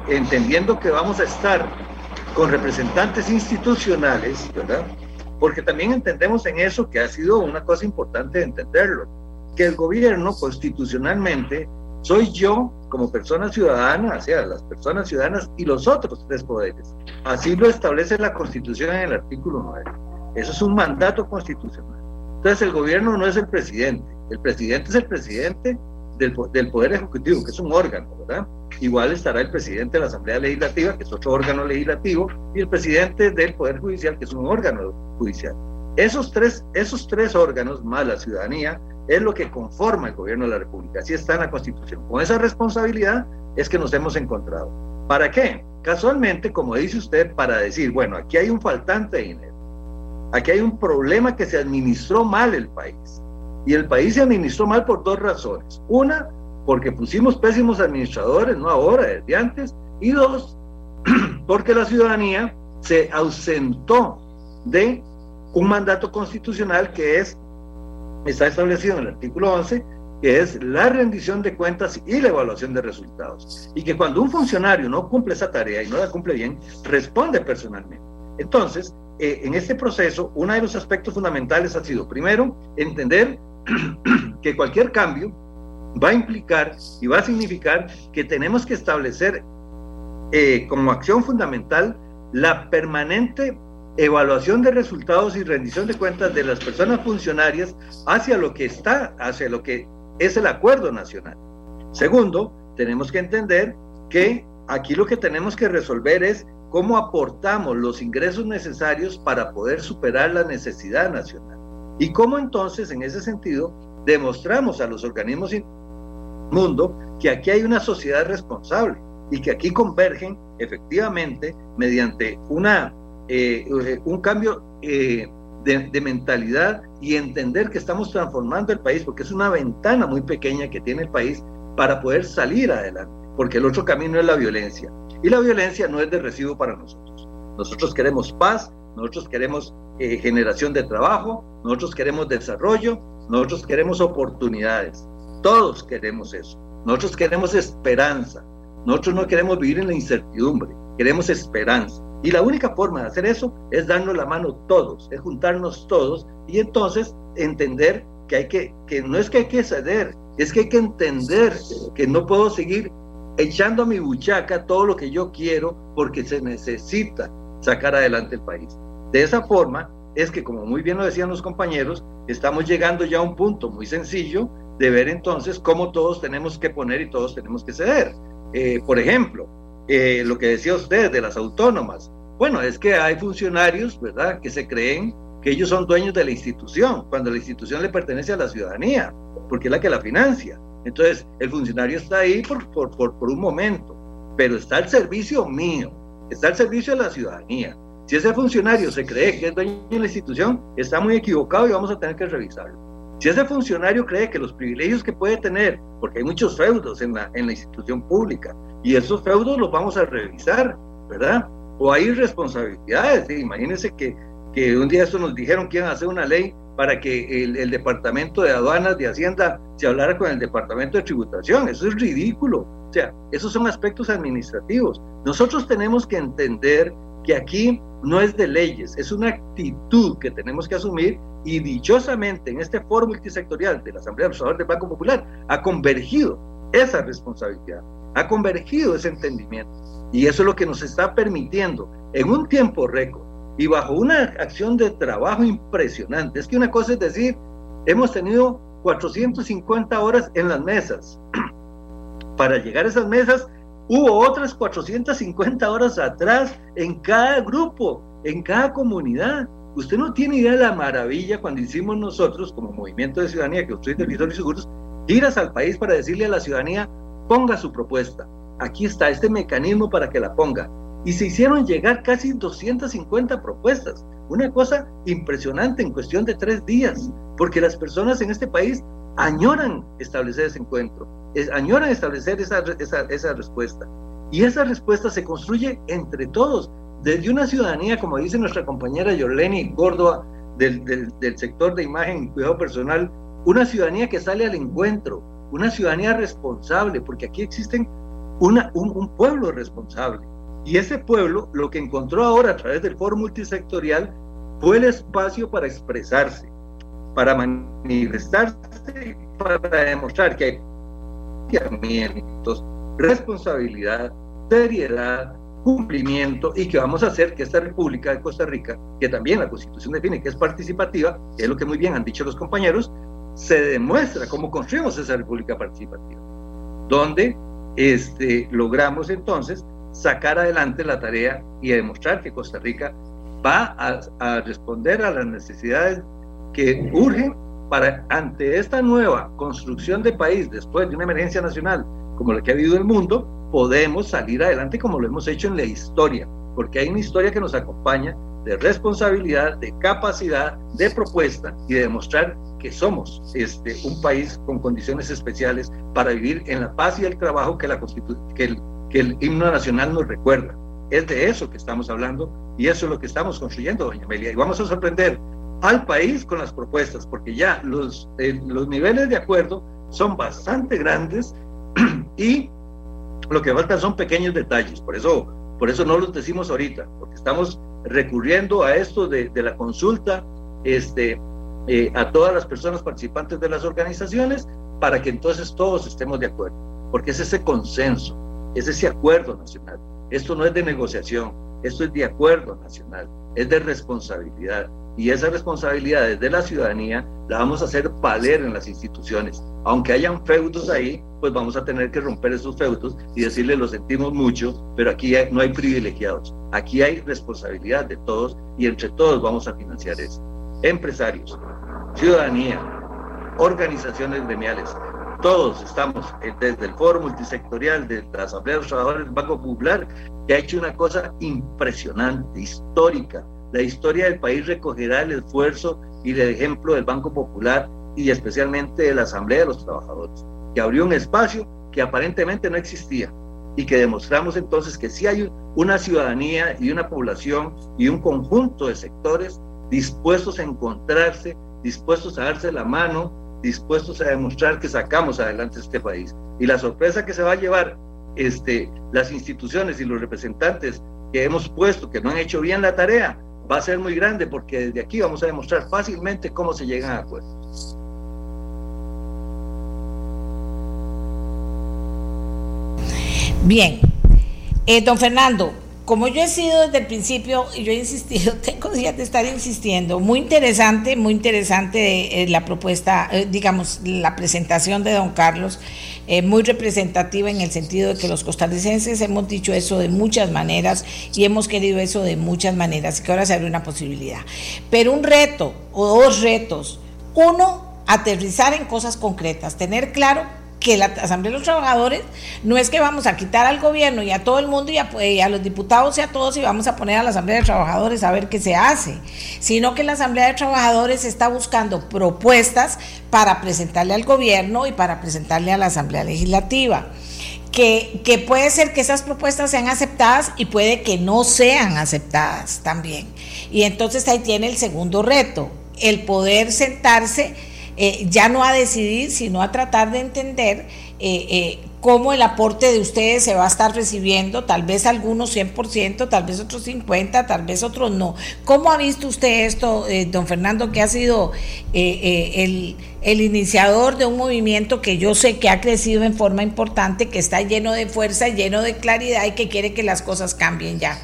entendiendo que vamos a estar con representantes institucionales, ¿verdad? Porque también entendemos en eso que ha sido una cosa importante de entenderlo, que el gobierno constitucionalmente soy yo como persona ciudadana, o sea, las personas ciudadanas y los otros tres poderes. Así lo establece la Constitución en el artículo 9. Eso es un mandato constitucional. Entonces el gobierno no es el presidente, el presidente es el presidente del, del Poder Ejecutivo, que es un órgano, ¿verdad? Igual estará el presidente de la Asamblea Legislativa, que es otro órgano legislativo, y el presidente del Poder Judicial, que es un órgano judicial. Esos tres, esos tres órganos, más la ciudadanía, es lo que conforma el gobierno de la República. Así está en la Constitución. Con esa responsabilidad es que nos hemos encontrado. ¿Para qué? Casualmente, como dice usted, para decir, bueno, aquí hay un faltante de dinero. Aquí hay un problema que se administró mal el país. Y el país se administró mal por dos razones. Una, porque pusimos pésimos administradores, no ahora, desde antes. Y dos, porque la ciudadanía se ausentó de un mandato constitucional que es, está establecido en el artículo 11, que es la rendición de cuentas y la evaluación de resultados. Y que cuando un funcionario no cumple esa tarea y no la cumple bien, responde personalmente. Entonces, eh, en este proceso, uno de los aspectos fundamentales ha sido, primero, entender que cualquier cambio va a implicar y va a significar que tenemos que establecer eh, como acción fundamental la permanente evaluación de resultados y rendición de cuentas de las personas funcionarias hacia lo que está, hacia lo que es el acuerdo nacional. Segundo, tenemos que entender que aquí lo que tenemos que resolver es cómo aportamos los ingresos necesarios para poder superar la necesidad nacional. Y cómo entonces, en ese sentido, demostramos a los organismos mundo que aquí hay una sociedad responsable y que aquí convergen efectivamente mediante una eh, eh, un cambio eh, de, mentalidad y entender que estamos transformando el país, porque es una ventana muy pequeña que tiene el país para poder salir adelante, porque el otro camino es la violencia. Y la violencia no es de recibo para nosotros. Nosotros queremos paz, nosotros queremos generación de trabajo, nosotros queremos desarrollo, nosotros queremos oportunidades. Todos queremos eso. Nosotros queremos esperanza. Nosotros no queremos vivir en la incertidumbre, queremos esperanza. Y la única forma de hacer eso es darnos la mano todos, es juntarnos todos y entonces entender que hay que, que no es que hay que ceder, es que hay que entender que no puedo seguir echando a mi buchaca todo lo que yo quiero porque se necesita sacar adelante el país. De esa forma es que, como muy bien lo decían los compañeros, estamos llegando ya a un punto muy sencillo de ver entonces cómo todos tenemos que poner y todos tenemos que ceder. Eh, por ejemplo, eh, lo que decía usted de las autónomas. Bueno, es que hay funcionarios, ¿verdad?, que se creen que ellos son dueños de la institución, cuando la institución le pertenece a la ciudadanía, porque es la que la financia. Entonces, el funcionario está ahí por, por, por, por un momento, pero está al servicio mío, está al servicio de la ciudadanía. Si ese funcionario se cree que es dueño de la institución, está muy equivocado y vamos a tener que revisarlo. Si ese funcionario cree que los privilegios que puede tener, porque hay muchos feudos en la, en la institución pública, y esos feudos los vamos a revisar, ¿verdad? O hay responsabilidades. Imagínense que, que un día esto nos dijeron que iban a hacer una ley para que el, el, departamento de aduanas de Hacienda se hablara con el departamento de tributación. Eso es ridículo. O sea, esos son aspectos administrativos. Nosotros tenemos que entender que aquí no es de leyes, es una actitud que tenemos que asumir y dichosamente en este foro multisectorial de la Asamblea Legisladora del Banco Popular ha convergido esa responsabilidad ha convergido ese entendimiento. Y eso es lo que nos está permitiendo, en un tiempo récord y bajo una acción de trabajo impresionante, es que una cosa es decir, hemos tenido 450 horas en las mesas. Para llegar a esas mesas, hubo otras 450 horas atrás en cada grupo, en cada comunidad. Usted no tiene idea de la maravilla cuando hicimos nosotros, como Movimiento de Ciudadanía, que usted y seguros, giras al país para decirle a la ciudadanía ponga su propuesta. Aquí está este mecanismo para que la ponga. Y se hicieron llegar casi 250 propuestas. Una cosa impresionante en cuestión de tres días, porque las personas en este país añoran establecer ese encuentro, añoran establecer esa, esa, respuesta. Y esa respuesta se construye entre todos, desde una ciudadanía, como dice nuestra compañera Yorleni Córdoba, del, del, sector de imagen y cuidado personal, una ciudadanía que sale al encuentro, una ciudadanía responsable, porque aquí existen una, un, pueblo responsable. Y ese pueblo lo que encontró ahora a través del foro multisectorial fue el espacio para expresarse, para manifestarse para demostrar que hay planteamientos, responsabilidad, seriedad, cumplimiento y que vamos a hacer que esta República de Costa Rica, que también la Constitución define que es participativa, que es lo que muy bien han dicho los compañeros, se demuestra cómo construimos esa República participativa, donde este, logramos entonces sacar adelante la tarea y demostrar que Costa Rica va a, a responder a las necesidades que urgen para ante esta nueva construcción de país después de una emergencia nacional como la que ha habido el mundo, podemos salir adelante como lo hemos hecho en la historia, porque hay una historia que nos acompaña de responsabilidad, de capacidad, de propuesta y de demostrar que somos este, un país con condiciones especiales para vivir en la paz y el trabajo que, la que, el, que el himno nacional nos recuerda. Es de eso que estamos hablando y eso es lo que estamos construyendo, doña Amelia. Y vamos a sorprender al país con las propuestas, porque ya los, eh, los niveles de acuerdo son bastante grandes y lo que falta son pequeños detalles. Por eso, por eso no los decimos ahorita, porque estamos recurriendo a esto de, de la consulta este, eh, a todas las personas participantes de las organizaciones para que entonces todos estemos de acuerdo, porque es ese consenso, es ese acuerdo nacional. Esto no es de negociación, esto es de acuerdo nacional, es de responsabilidad. Y esa responsabilidad desde la ciudadanía la vamos a hacer valer en las instituciones. Aunque hayan feudos ahí, pues vamos a tener que romper esos feudos y decirle lo sentimos mucho, pero aquí no hay privilegiados. Aquí hay responsabilidad de todos y entre todos vamos a financiar eso. Empresarios, ciudadanía, organizaciones gremiales, todos estamos eh, desde el foro multisectorial de la Asamblea de los Trabajadores del Banco Popular, que ha hecho una cosa impresionante, histórica, la historia del país recogerá el esfuerzo y el ejemplo del Banco Popular y especialmente de la Asamblea de los Trabajadores, que abrió un espacio que aparentemente no existía y que demostramos entonces que sí hay una ciudadanía y una población y un conjunto de sectores dispuestos a encontrarse, dispuestos a darse la mano, dispuestos a demostrar que sacamos adelante este país. Y la sorpresa que se va a llevar este, las instituciones y los representantes que hemos puesto, que no han hecho bien la tarea, va a ser muy grande porque desde aquí vamos a demostrar fácilmente cómo se llegan a acuerdos. Bien, eh, don Fernando, como yo he sido desde el principio y yo he insistido, tengo días de estar insistiendo, muy interesante, muy interesante eh, la propuesta, eh, digamos, la presentación de don Carlos, eh, muy representativa en el sentido de que los costarricenses hemos dicho eso de muchas maneras y hemos querido eso de muchas maneras y que ahora se abre una posibilidad. Pero un reto o dos retos, uno, aterrizar en cosas concretas, tener claro que la Asamblea de los Trabajadores no es que vamos a quitar al gobierno y a todo el mundo y a, los diputados y a todos y vamos a poner a la Asamblea de Trabajadores a ver qué se hace, sino que la Asamblea de Trabajadores está buscando propuestas para presentarle al gobierno y para presentarle a la Asamblea Legislativa. Que, que, puede ser que esas propuestas sean aceptadas y puede que no sean aceptadas también. Y entonces ahí tiene el segundo reto, el poder sentarse eh, ya no a decidir, sino a tratar de entender eh, eh, cómo el aporte de ustedes se va a estar recibiendo, tal vez algunos 100%, tal vez otros 50%, tal vez otros no. ¿Cómo ha visto usted esto, don Fernando, que ha sido el, el iniciador de un movimiento que yo sé que ha crecido en forma importante, que está lleno de fuerza, lleno de claridad y que quiere que las cosas cambien ya?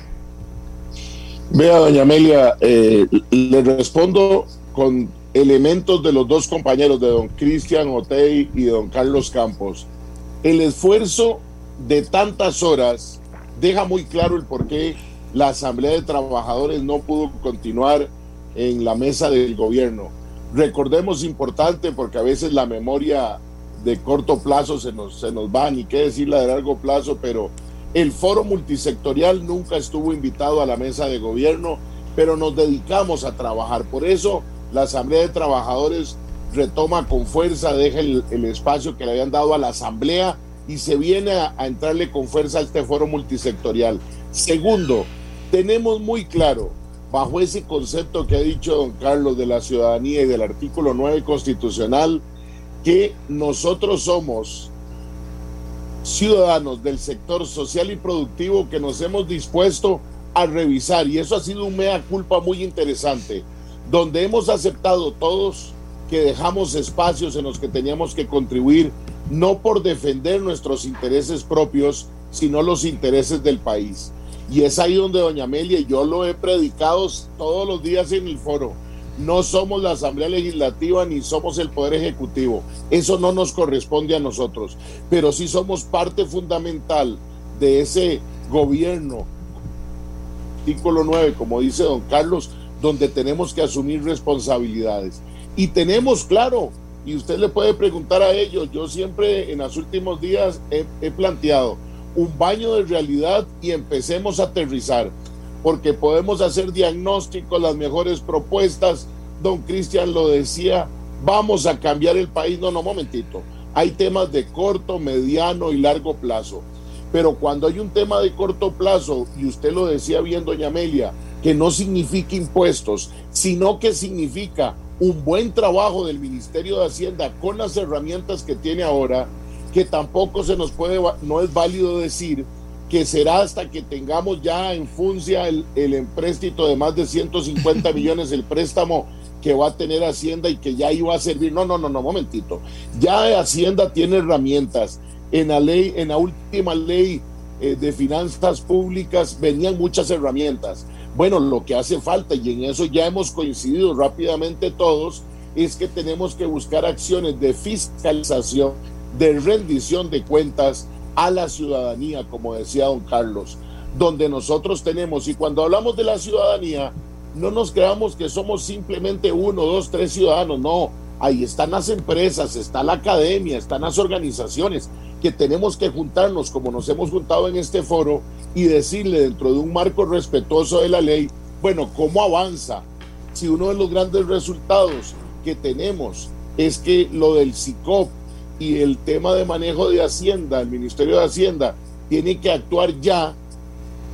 Vea, doña Amelia, le respondo con elementos de los dos compañeros, de don Cristian Otey y de don Carlos Campos. El esfuerzo de tantas horas deja muy claro el por qué la Asamblea de Trabajadores no pudo continuar en la mesa del gobierno. Recordemos importante porque a veces la memoria de corto plazo se nos, se nos va, ni qué decir la de largo plazo, pero el foro multisectorial nunca estuvo invitado a la mesa de gobierno, pero nos dedicamos a trabajar. Por eso la Asamblea de Trabajadores retoma con fuerza, deja el, espacio que le habían dado a la Asamblea y se viene a, entrarle con fuerza a este foro multisectorial. Segundo, tenemos muy claro, bajo ese concepto que ha dicho don Carlos de la ciudadanía y del artículo 9 constitucional, que nosotros somos ciudadanos del sector social y productivo que nos hemos dispuesto a revisar, y eso ha sido un mea culpa muy interesante donde hemos aceptado todos que dejamos espacios en los que teníamos que contribuir no por defender nuestros intereses propios, sino los intereses del país. Y es ahí donde doña Amelia, y yo lo he predicado todos los días en el foro, no somos la Asamblea Legislativa ni somos el Poder Ejecutivo. Eso no nos corresponde a nosotros, pero sí somos parte fundamental de ese gobierno. Artículo 9, como dice don Carlos, donde tenemos que asumir responsabilidades. Y tenemos, claro, y usted le puede preguntar a ellos, yo siempre en los últimos días he, planteado un baño de realidad y empecemos a aterrizar porque podemos hacer diagnósticos, las mejores propuestas. Don Cristian lo decía, vamos a cambiar el país. No, no, momentito. Hay temas de corto, mediano y largo plazo. Pero cuando hay un tema de corto plazo, y usted lo decía bien, doña Amelia, que no significa impuestos, sino que significa un buen trabajo del Ministerio de Hacienda con las herramientas que tiene ahora, que tampoco se nos puede, no es válido decir que será hasta que tengamos ya en funcia el, el empréstito de más de 150 millones, el préstamo que va a tener Hacienda y que ya iba a servir. No, no, no, no, momentito. Ya Hacienda tiene herramientas. En la ley, en la última ley eh, de finanzas públicas venían muchas herramientas. Bueno, lo que hace falta, y en eso ya hemos coincidido rápidamente todos, es que tenemos que buscar acciones de fiscalización, de rendición de cuentas, a la ciudadanía, como decía don Carlos, donde nosotros tenemos, y cuando hablamos de la ciudadanía, no nos creamos que somos simplemente uno, dos, tres ciudadanos, no, ahí están las empresas, está la academia, están las organizaciones, que tenemos que juntarnos como nos hemos juntado en este foro y decirle dentro de un marco respetuoso de la ley, bueno, ¿cómo avanza? Si uno de los grandes resultados que tenemos es que lo del CICOP y el tema de manejo de Hacienda, el Ministerio de Hacienda, tiene que actuar ya.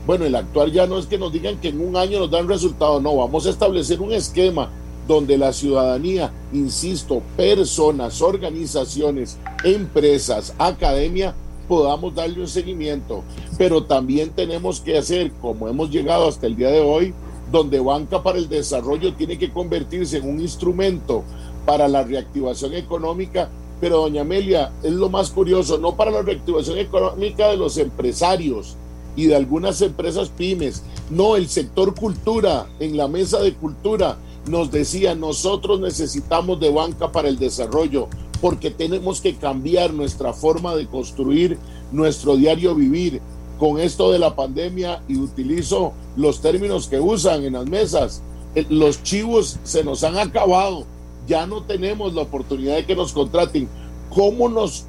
Bueno, el actuar ya no es que nos digan que en un año nos dan resultados, no, vamos a establecer un esquema donde la ciudadanía, insisto, personas, organizaciones, empresas, academia, podamos darle un seguimiento. Pero también tenemos que hacer, como hemos llegado hasta el día de hoy, donde Banca para el Desarrollo tiene que convertirse en un instrumento para la reactivación económica pero doña Amelia, es lo más curioso, no para la reactivación económica de los empresarios y de algunas empresas pymes, no, el sector cultura, en la mesa de cultura nos decía, nosotros necesitamos de banca para el desarrollo, porque tenemos que cambiar nuestra forma de construir nuestro diario vivir. Con esto de la pandemia, y utilizo los términos que usan en las mesas, eh, los chivos se nos han acabado ya no tenemos la oportunidad de que nos contraten. ¿Cómo nos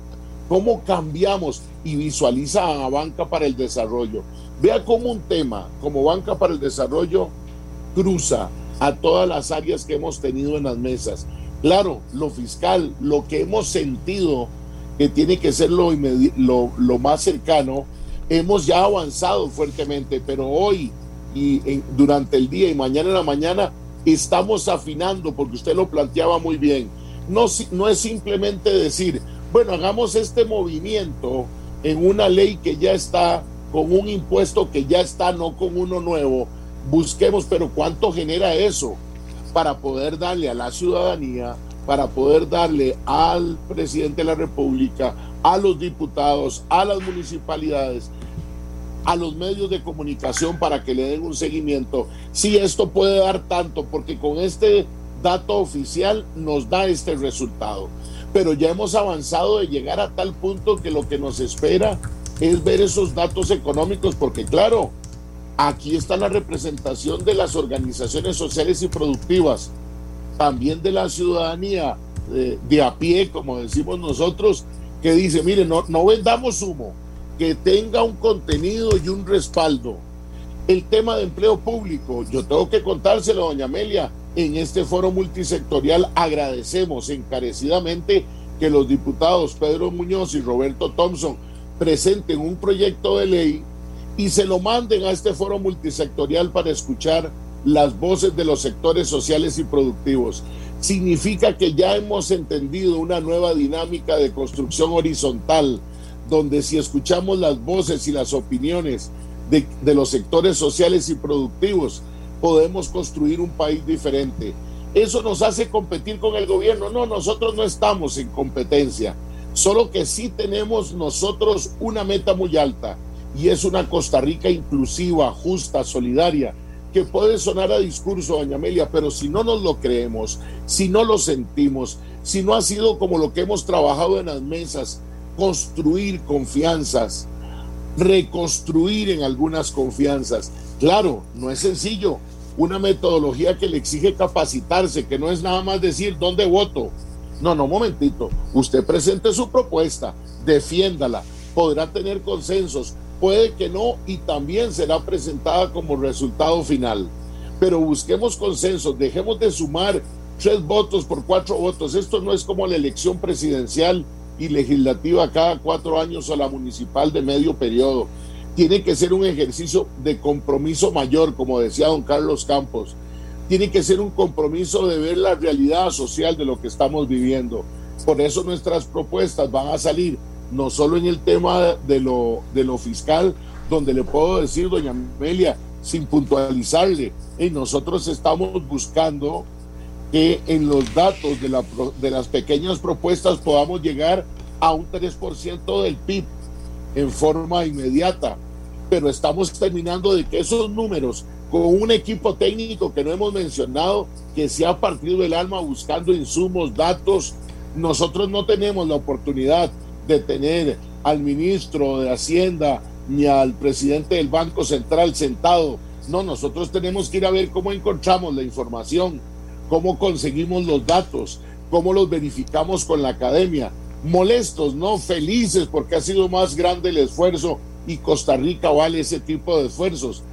cómo cambiamos y visualiza a Banca para el Desarrollo? Vea cómo un tema como Banca para el Desarrollo cruza a todas las áreas que hemos tenido en las mesas. Claro, lo fiscal, lo que hemos sentido que tiene que ser lo, más cercano, hemos ya avanzado fuertemente, pero hoy y durante el día y mañana en la mañana estamos afinando, porque usted lo planteaba muy bien. No es simplemente decir, bueno, hagamos este movimiento en una ley que ya está, con un impuesto que ya está, no con uno nuevo. Busquemos, pero ¿cuánto genera eso para poder darle a la ciudadanía, para poder darle al presidente de la República, a los diputados, a las municipalidades, a los medios de comunicación para que le den un seguimiento. Si esto puede dar tanto, porque con este dato oficial nos da este resultado. Pero ya hemos avanzado de llegar a tal punto que lo que nos espera es ver esos datos económicos, porque claro, aquí está la representación de las organizaciones sociales y productivas, también de la ciudadanía de, a pie, como decimos nosotros, que dice, mire, no, no vendamos humo, que tenga un contenido y un respaldo. El tema de empleo público, yo tengo que contárselo, doña Amelia, en este foro multisectorial agradecemos encarecidamente que los diputados Pedro Muñoz y Roberto Thompson presenten un proyecto de ley y se lo manden a este foro multisectorial para escuchar las voces de los sectores sociales y productivos. Significa que ya hemos entendido una nueva dinámica de construcción horizontal donde si escuchamos las voces y las opiniones de, los sectores sociales y productivos, podemos construir un país diferente. Eso nos hace competir con el gobierno. No, nosotros no estamos en competencia. Solo que sí tenemos nosotros una meta muy alta y es una Costa Rica inclusiva, justa, solidaria, que puede sonar a discurso, doña Amelia, pero si no nos lo creemos, si no lo sentimos, si no ha sido como lo que hemos trabajado en las mesas, construir confianzas, reconstruir en algunas confianzas. Claro, no es sencillo. Una metodología que le exige capacitarse, que no es nada más decir dónde voto. No, no, momentito. Usted presente su propuesta, defiéndala, podrá tener consensos, puede que no y también será presentada como resultado final. Pero busquemos consensos, dejemos de sumar tres votos por cuatro votos. Esto no es como la elección presidencial y legislativa cada cuatro años o la municipal de medio periodo. Tiene que ser un ejercicio de compromiso mayor, como decía don Carlos Campos. Tiene que ser un compromiso de ver la realidad social de lo que estamos viviendo. Por eso nuestras propuestas van a salir no solo en el tema de lo, de lo fiscal, donde le puedo decir, doña Amelia, sin puntualizarle, y nosotros estamos buscando que en los datos de, la, de las pequeñas propuestas podamos llegar a un 3% del PIB en forma inmediata. Pero estamos terminando de que esos números, con un equipo técnico que no hemos mencionado, que se ha partido el alma buscando insumos, datos, nosotros no tenemos la oportunidad de tener al ministro de Hacienda ni al presidente del Banco Central sentado. No, nosotros tenemos que ir a ver cómo encontramos la información, cómo conseguimos los datos, cómo los verificamos con la academia. Molestos, no felices porque ha sido más grande el esfuerzo y Costa Rica vale ese tipo de esfuerzos.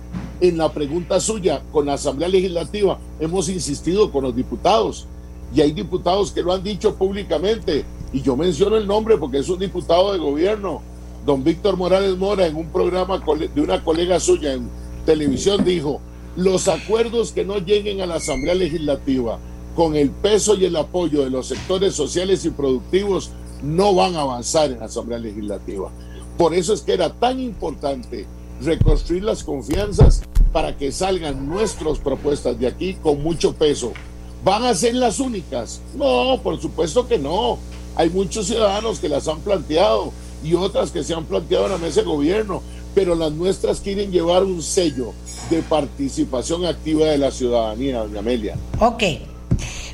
En la pregunta suya con la Asamblea Legislativa hemos insistido con los diputados y hay diputados que lo han dicho públicamente y yo menciono el nombre porque es un diputado de gobierno, don Víctor Morales Mora, en un programa de una colega suya en televisión dijo, los acuerdos que no lleguen a la Asamblea Legislativa con el peso y el apoyo de los sectores sociales y productivos no van a avanzar en la Asamblea Legislativa. Por eso es que era tan importante reconstruir las confianzas para que salgan nuestras propuestas de aquí con mucho peso. ¿Van a ser las únicas? No, por supuesto que no. Hay muchos ciudadanos que las han planteado y otras que se han planteado en la mesa de gobierno, pero las nuestras quieren llevar un sello de participación activa de la ciudadanía, doña Amelia. Ok,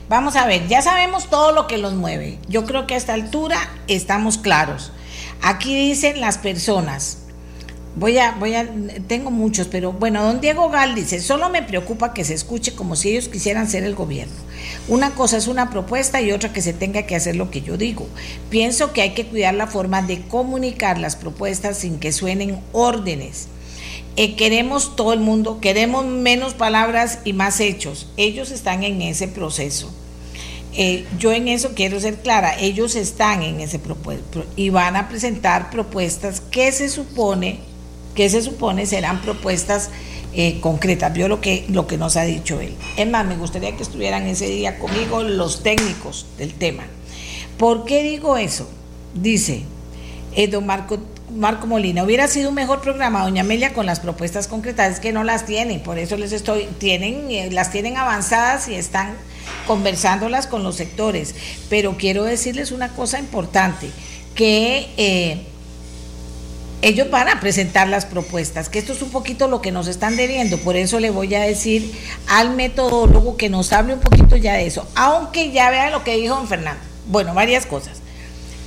vamos a ver, ya sabemos todo lo que los mueve. Yo creo que a esta altura estamos claros. Aquí dicen las personas, Voy a, voy a, tengo muchos, pero bueno, don Diego Gal dice, solo me preocupa que se escuche como si ellos quisieran ser el gobierno. Una cosa es una propuesta y otra que se tenga que hacer lo que yo digo. Pienso que hay que cuidar la forma de comunicar las propuestas sin que suenen órdenes. Eh, queremos todo el mundo, queremos menos palabras y más hechos. Ellos están en ese proceso. Eh, yo en eso quiero ser clara, ellos están en ese propuesto y van a presentar propuestas que se supone que se supone serán propuestas eh, concretas. Vio lo que, lo que nos ha dicho él. Es más, me gustaría que estuvieran ese día conmigo los técnicos del tema. ¿Por qué digo eso? Dice eh, don Marco, Marco Molina, hubiera sido un mejor programa, doña Amelia, con las propuestas concretas, es que no las tienen, por eso les estoy, tienen, eh, las tienen avanzadas y están conversándolas con los sectores. Pero quiero decirles una cosa importante, que ellos van a presentar las propuestas, que esto es un poquito lo que nos están debiendo, por eso le voy a decir al metodólogo que nos hable un poquito ya de eso, aunque ya vea lo que dijo don Fernando. Bueno, varias cosas.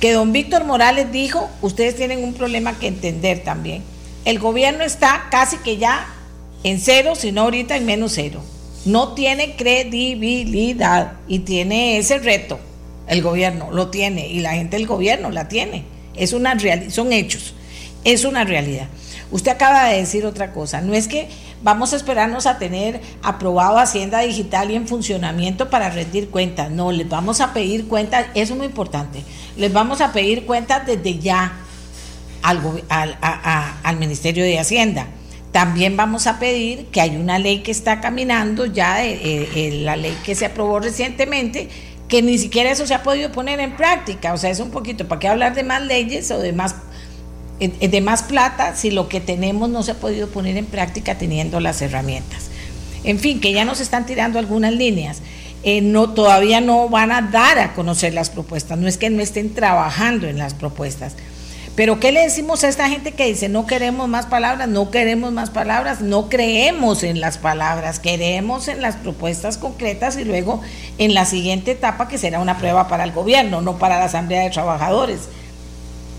Que don Víctor Morales dijo, ustedes tienen un problema que entender también. El gobierno está casi que ya en cero, sino ahorita en menos cero. No tiene credibilidad y tiene ese reto. El gobierno lo tiene y la gente del gobierno la tiene. Es una realidad, son hechos. Es una realidad. Usted acaba de decir otra cosa, no es que vamos a esperarnos a tener aprobado Hacienda Digital y en funcionamiento para rendir cuentas, no, les vamos a pedir cuentas, eso es muy importante, les vamos a pedir cuentas desde ya al, al, Ministerio de Hacienda. También vamos a pedir que hay una ley que está caminando ya, la ley que se aprobó recientemente, que ni siquiera eso se ha podido poner en práctica, o sea, es un poquito, ¿para qué hablar de más leyes o de más de más plata si lo que tenemos no se ha podido poner en práctica teniendo las herramientas. En fin, que ya nos están tirando algunas líneas. eh, no, todavía no van a dar a conocer las propuestas, no es que no estén trabajando en las propuestas. Pero ¿qué le decimos a esta gente que dice no queremos más palabras, no queremos más palabras, no creemos en las palabras, queremos en las propuestas concretas y luego en la siguiente etapa que será una prueba para el gobierno, no para la Asamblea de Trabajadores?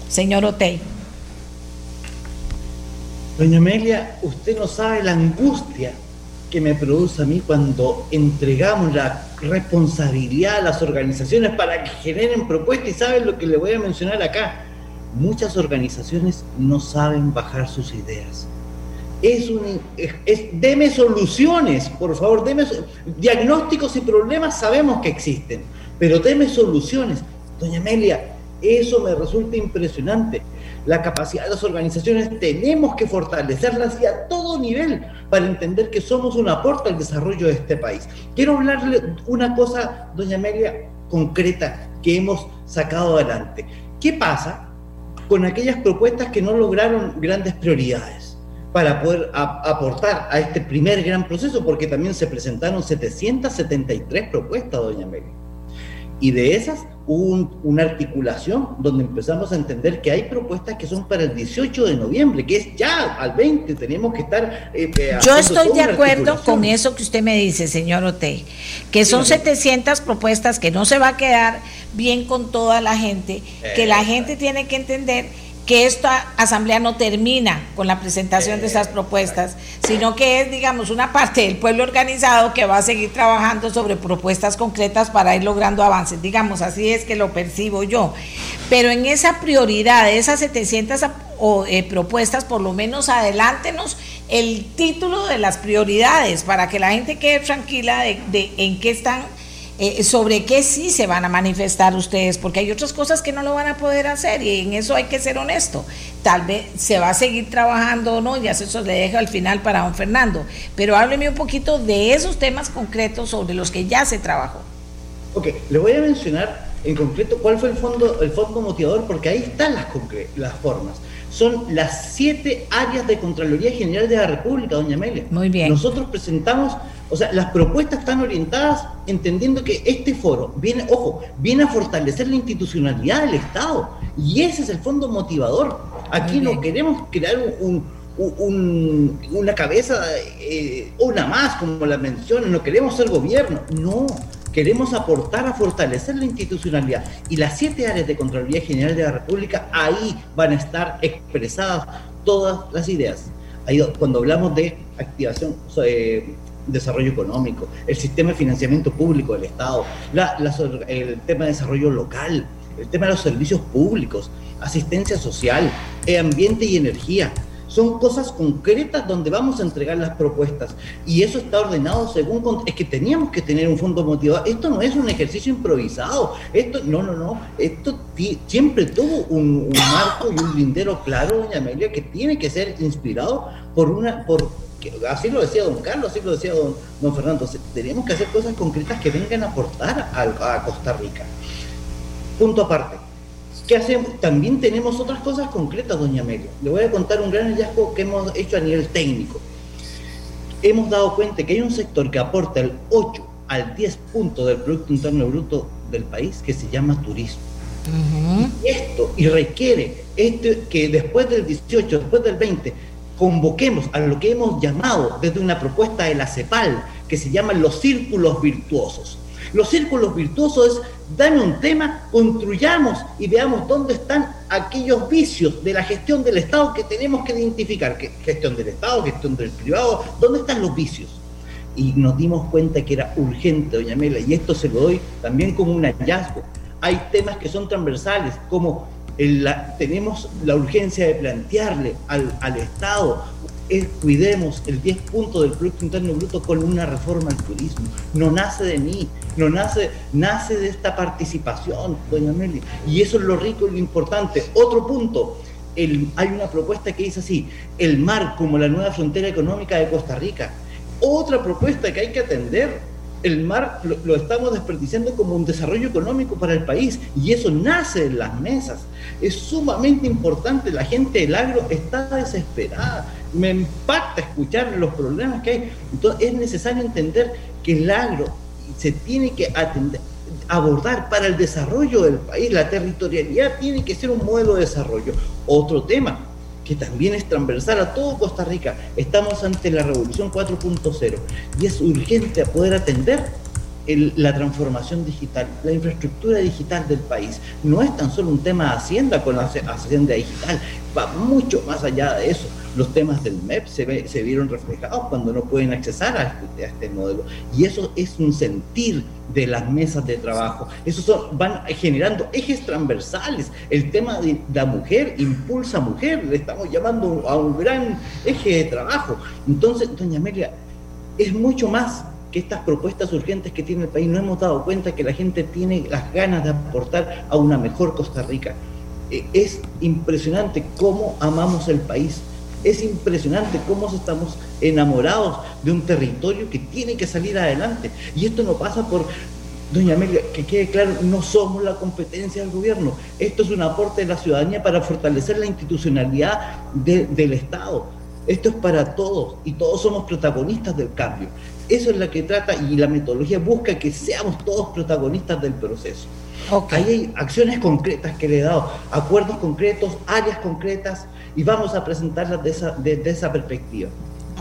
Señor Otey. Doña Amelia, usted no sabe la angustia que me produce a mí cuando entregamos la responsabilidad a las organizaciones para que generen propuestas y saben lo que le voy a mencionar acá. Muchas organizaciones no saben bajar sus ideas. Es un, es, deme soluciones, por favor, deme diagnósticos y problemas sabemos que existen, pero deme soluciones. Doña Amelia, eso me resulta impresionante la capacidad de las organizaciones tenemos que fortalecerlas y a todo nivel para entender que somos un aporte al desarrollo de este país. Quiero hablarle una cosa, doña Amelia, concreta que hemos sacado adelante. ¿Qué pasa con aquellas propuestas que no lograron grandes prioridades? para poder aportar a este primer gran proceso, porque también se presentaron 773 propuestas, doña Amelia. Y de esas hubo una articulación donde empezamos a entender que hay propuestas que son para el 18 de noviembre, que es ya al 20, tenemos que estar... Eh, eh, Yo estoy de acuerdo con eso que usted me dice, señor Ote, que son 700 propuestas que no se va a quedar bien con toda la gente, que la gente tiene que entender que esta asamblea no termina con la presentación de esas propuestas, sino que es, digamos, una parte del pueblo organizado que va a seguir trabajando sobre propuestas concretas para ir logrando avances. Digamos, así es que lo percibo yo. Pero en esa prioridad de esas 700 eh, propuestas, por lo menos adelántenos el título de las prioridades para que la gente quede tranquila de, de en qué están eh, sobre qué sí se van a manifestar ustedes, porque hay otras cosas que no lo van a poder hacer y en eso hay que ser honesto. Tal vez se va a seguir trabajando o no, ya eso le dejo al final para don Fernando, pero hábleme un poquito de esos temas concretos sobre los que ya se trabajó. Ok, le voy a mencionar en concreto cuál fue el fondo, el fondo motivador, porque ahí están las, las formas son las siete áreas de Contraloría General de la República, doña Amelia. Muy bien. Nosotros presentamos, o sea, las propuestas están orientadas entendiendo que este foro viene, ojo, viene a fortalecer la institucionalidad del Estado. Y ese es el fondo motivador. Aquí no queremos crear un, una cabeza, eh, una más, como la mencionan, no queremos ser gobierno. No, queremos aportar a fortalecer la institucionalidad. Y las siete áreas de Contraloría General de la República, ahí van a estar expresadas todas las ideas. Ahí, cuando hablamos de activación, eh, desarrollo económico, el sistema de financiamiento público del Estado, el tema de desarrollo local, el tema de los servicios públicos, asistencia social, ambiente y energía, son cosas concretas donde vamos a entregar las propuestas. Y eso está ordenado según... Es que teníamos que tener un fondo motivado. Esto no es un ejercicio improvisado. Esto, no, no, no. Esto siempre tuvo un, marco y un lindero claro, doña Amelia, que tiene que ser inspirado por una... Por, así lo decía don Carlos, así lo decía don, don Fernando. Tenemos que hacer cosas concretas que vengan a aportar a Costa Rica. Punto aparte ¿Qué hacemos? También tenemos otras cosas concretas, doña Amelia. Le voy a contar un gran hallazgo que hemos hecho a nivel técnico. Hemos dado cuenta que hay un sector que aporta el 8 al 10 puntos del Producto Interno Bruto del país que se llama turismo. y esto, y requiere este, que después del 18, después del 20, convoquemos a lo que hemos llamado desde una propuesta de la CEPAL, que se llaman los círculos virtuosos. Los círculos virtuosos es dame un tema, construyamos y veamos dónde están aquellos vicios de la gestión del Estado que tenemos que identificar. Gestión del Estado, gestión del privado, ¿dónde están los vicios? Y nos dimos cuenta que era urgente, doña Mela, y esto se lo doy también como un hallazgo. Hay temas que son transversales, como tenemos la urgencia de plantearle al, al Estado cuidemos el 10 puntos del Producto Interno Bruto con una reforma al turismo. No nace de mí, no nace, nace de esta participación, doña Meli. Y eso es lo rico y lo importante. Otro punto, el, hay una propuesta que dice así, el mar como la nueva frontera económica de Costa Rica. Otra propuesta que hay que atender el mar lo, estamos desperdiciando como un desarrollo económico para el país y eso nace en las mesas. Es sumamente importante, la gente del agro está desesperada. Me impacta escuchar los problemas que hay. Entonces es necesario entender que el agro se tiene que abordar para el desarrollo del país. La territorialidad tiene que ser un modelo de desarrollo. Otro tema que también es transversal a todo Costa Rica. Estamos ante la revolución 4.0 y es urgente poder atender la transformación digital, la infraestructura digital del país. No es tan solo un tema de Hacienda con la Hacienda digital, va mucho más allá de eso. Los temas del MEP se, se vieron reflejados cuando no pueden accesar a este, a este, modelo. Y eso es un sentir de las mesas de trabajo. Eso van generando ejes transversales. El tema de la mujer impulsa mujer. Le estamos llamando a un gran eje de trabajo. Entonces, doña Amelia, es mucho más que estas propuestas urgentes que tiene el país. No hemos dado cuenta que la gente tiene las ganas de aportar a una mejor Costa Rica. Eh, es impresionante cómo amamos el país es impresionante cómo estamos enamorados de un territorio que tiene que salir adelante. Y esto no pasa por, doña Amelia, que quede claro, no somos la competencia del gobierno. Esto es un aporte de la ciudadanía para fortalecer la institucionalidad del Estado. Esto es para todos y todos somos protagonistas del cambio. Eso es lo que trata y la metodología busca que seamos todos protagonistas del proceso. Ahí hay acciones concretas que le he dado, acuerdos concretos, áreas concretas, y vamos a presentarlas desde esa, perspectiva.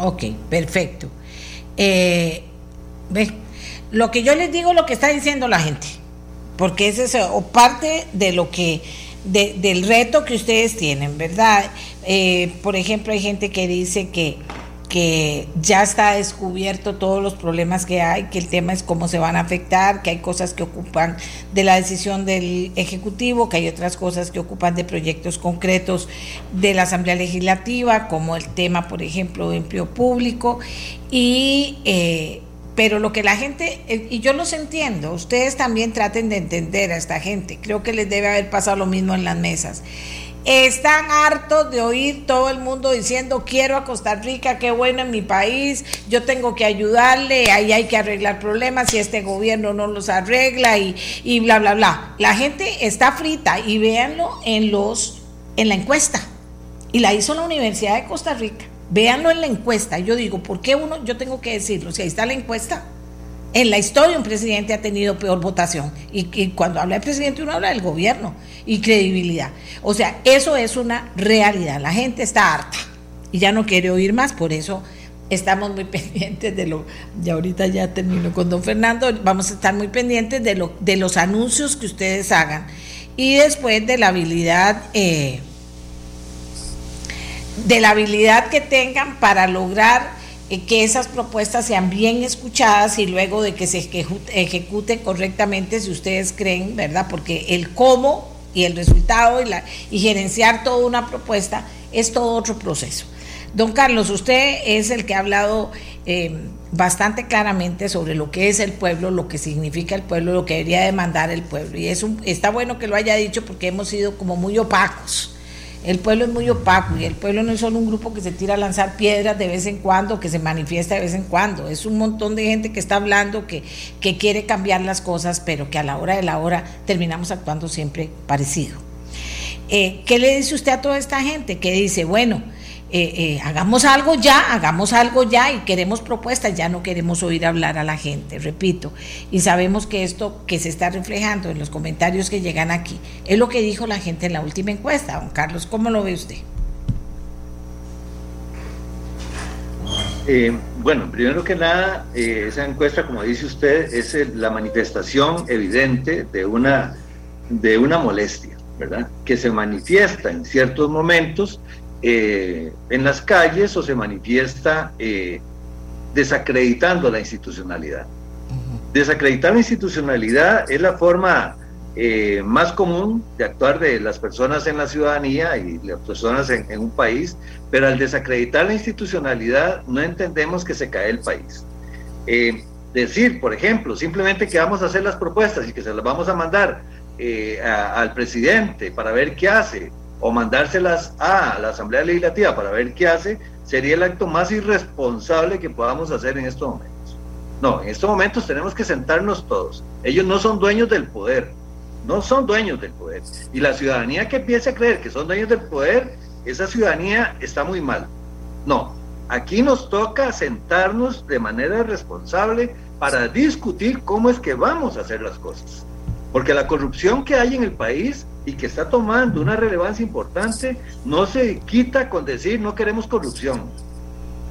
Ok, perfecto. Eh, lo que yo les digo, lo que está diciendo la gente, porque ese es o parte de lo que, del reto que ustedes tienen, ¿verdad? Eh, por ejemplo, hay gente que dice que que ya está descubierto todos los problemas que hay, que el tema es cómo se van a afectar, que hay cosas que ocupan de la decisión del Ejecutivo, que hay otras cosas que ocupan de proyectos concretos de la Asamblea Legislativa, como el tema, por ejemplo, de empleo público. Y, eh, pero lo que la gente, eh, y yo los entiendo, ustedes también traten de entender a esta gente, creo que les debe haber pasado lo mismo en las mesas están hartos de oír todo el mundo diciendo quiero a Costa Rica, qué bueno en mi país, yo tengo que ayudarle, ahí hay que arreglar problemas si este gobierno no los arregla y, y bla, bla, bla. La gente está frita y véanlo en, los, en la encuesta. Y la hizo la Universidad de Costa Rica. Véanlo en la encuesta. Yo digo, ¿por qué uno? Yo tengo que decirlo. Si ahí está la encuesta, en la historia un presidente ha tenido peor votación. Y, cuando habla de presidente uno habla del gobierno y credibilidad. O sea, eso es una realidad. La gente está harta y ya no quiere oír más, por eso estamos muy pendientes de lo, y ahorita ya termino con don Fernando, vamos a estar muy pendientes de, lo, de los anuncios que ustedes hagan y después de la habilidad, eh, de la habilidad que tengan para lograr que esas propuestas sean bien escuchadas y luego de que se ejecute correctamente si ustedes creen, ¿verdad? Porque el cómo y el resultado y, gerenciar toda una propuesta es todo otro proceso. Don Carlos, usted es el que ha hablado eh, bastante claramente sobre lo que es el pueblo, lo que significa el pueblo, lo que debería demandar el pueblo. Y es está bueno que lo haya dicho porque hemos sido como muy opacos el pueblo es muy opaco y el pueblo no es solo un grupo que se tira a lanzar piedras de vez en cuando, que se manifiesta de vez en cuando. Es un montón de gente que está hablando, que, que quiere cambiar las cosas, pero que a la hora de la hora terminamos actuando siempre parecido. Eh, ¿Qué le dice usted a toda esta gente? Que dice, bueno, eh, eh, hagamos algo ya, hagamos algo ya y queremos propuestas, ya no queremos oír hablar a la gente, repito. Y sabemos que esto que se está reflejando en los comentarios que llegan aquí es lo que dijo la gente en la última encuesta. Don Carlos, ¿cómo lo ve usted? Eh, bueno, primero que nada, esa encuesta, como dice usted, es la manifestación evidente de una, de una molestia, ¿verdad? Que se manifiesta en ciertos momentos eh, en las calles o se manifiesta eh, desacreditando la institucionalidad. Desacreditar la institucionalidad es la forma eh, más común de actuar de las personas en la ciudadanía y las personas en, un país, pero al desacreditar la institucionalidad no entendemos que se cae el país. decir, por ejemplo, simplemente que vamos a hacer las propuestas y que se las vamos a mandar al presidente para ver qué hace, o mandárselas a la Asamblea Legislativa para ver qué hace, sería el acto más irresponsable que podamos hacer en estos momentos. No, en estos momentos tenemos que sentarnos todos. Ellos no son dueños del poder, no son dueños del poder. Y la ciudadanía que empiece a creer que son dueños del poder, esa ciudadanía está muy mal. No, aquí nos toca sentarnos de manera responsable, para discutir cómo es que vamos a hacer las cosas. Porque la corrupción que hay en el país y que está tomando una relevancia importante no se quita con decir no queremos corrupción.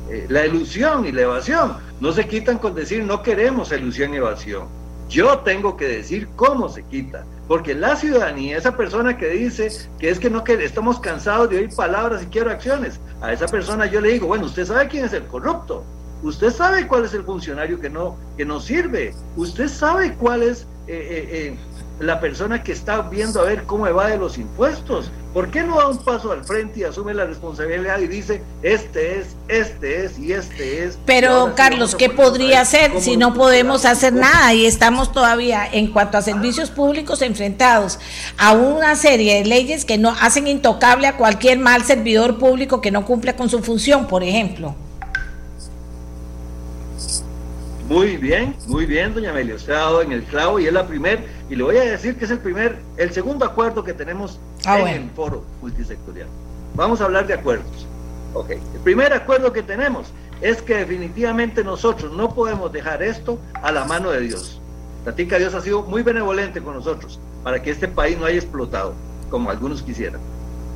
Eh, la ilusión y la evasión no se quitan con decir no queremos ilusión y evasión. Yo tengo que decir cómo se quita, porque la ciudadanía, esa persona que dice que es que no que estamos cansados de oír palabras y quiero acciones, a esa persona yo le digo, bueno, usted sabe quién es el corrupto, usted sabe cuál es el funcionario que no que no sirve, usted sabe cuál es eh, eh, la persona que está viendo a ver cómo evade los impuestos. ¿Por qué no da un paso al frente y asume la responsabilidad y dice, este es, este es y este es? Pero Carlos, ¿qué podría hacer si no podemos hacer nada y estamos todavía en cuanto a servicios públicos enfrentados a una serie de leyes que no hacen intocable a cualquier mal servidor público que no cumpla con su función, por ejemplo? Muy bien, muy bien, doña Amelia. Usted ha dado en el clavo y es la primer, y le voy a decir que es el primer, el segundo acuerdo que tenemos ah, en el foro multisectorial. Vamos a hablar de acuerdos. Ok, el primer acuerdo que tenemos es que definitivamente nosotros no podemos dejar esto a la mano de Dios. Platica Dios ha sido muy benevolente con nosotros para que este país no haya explotado, como algunos quisieran.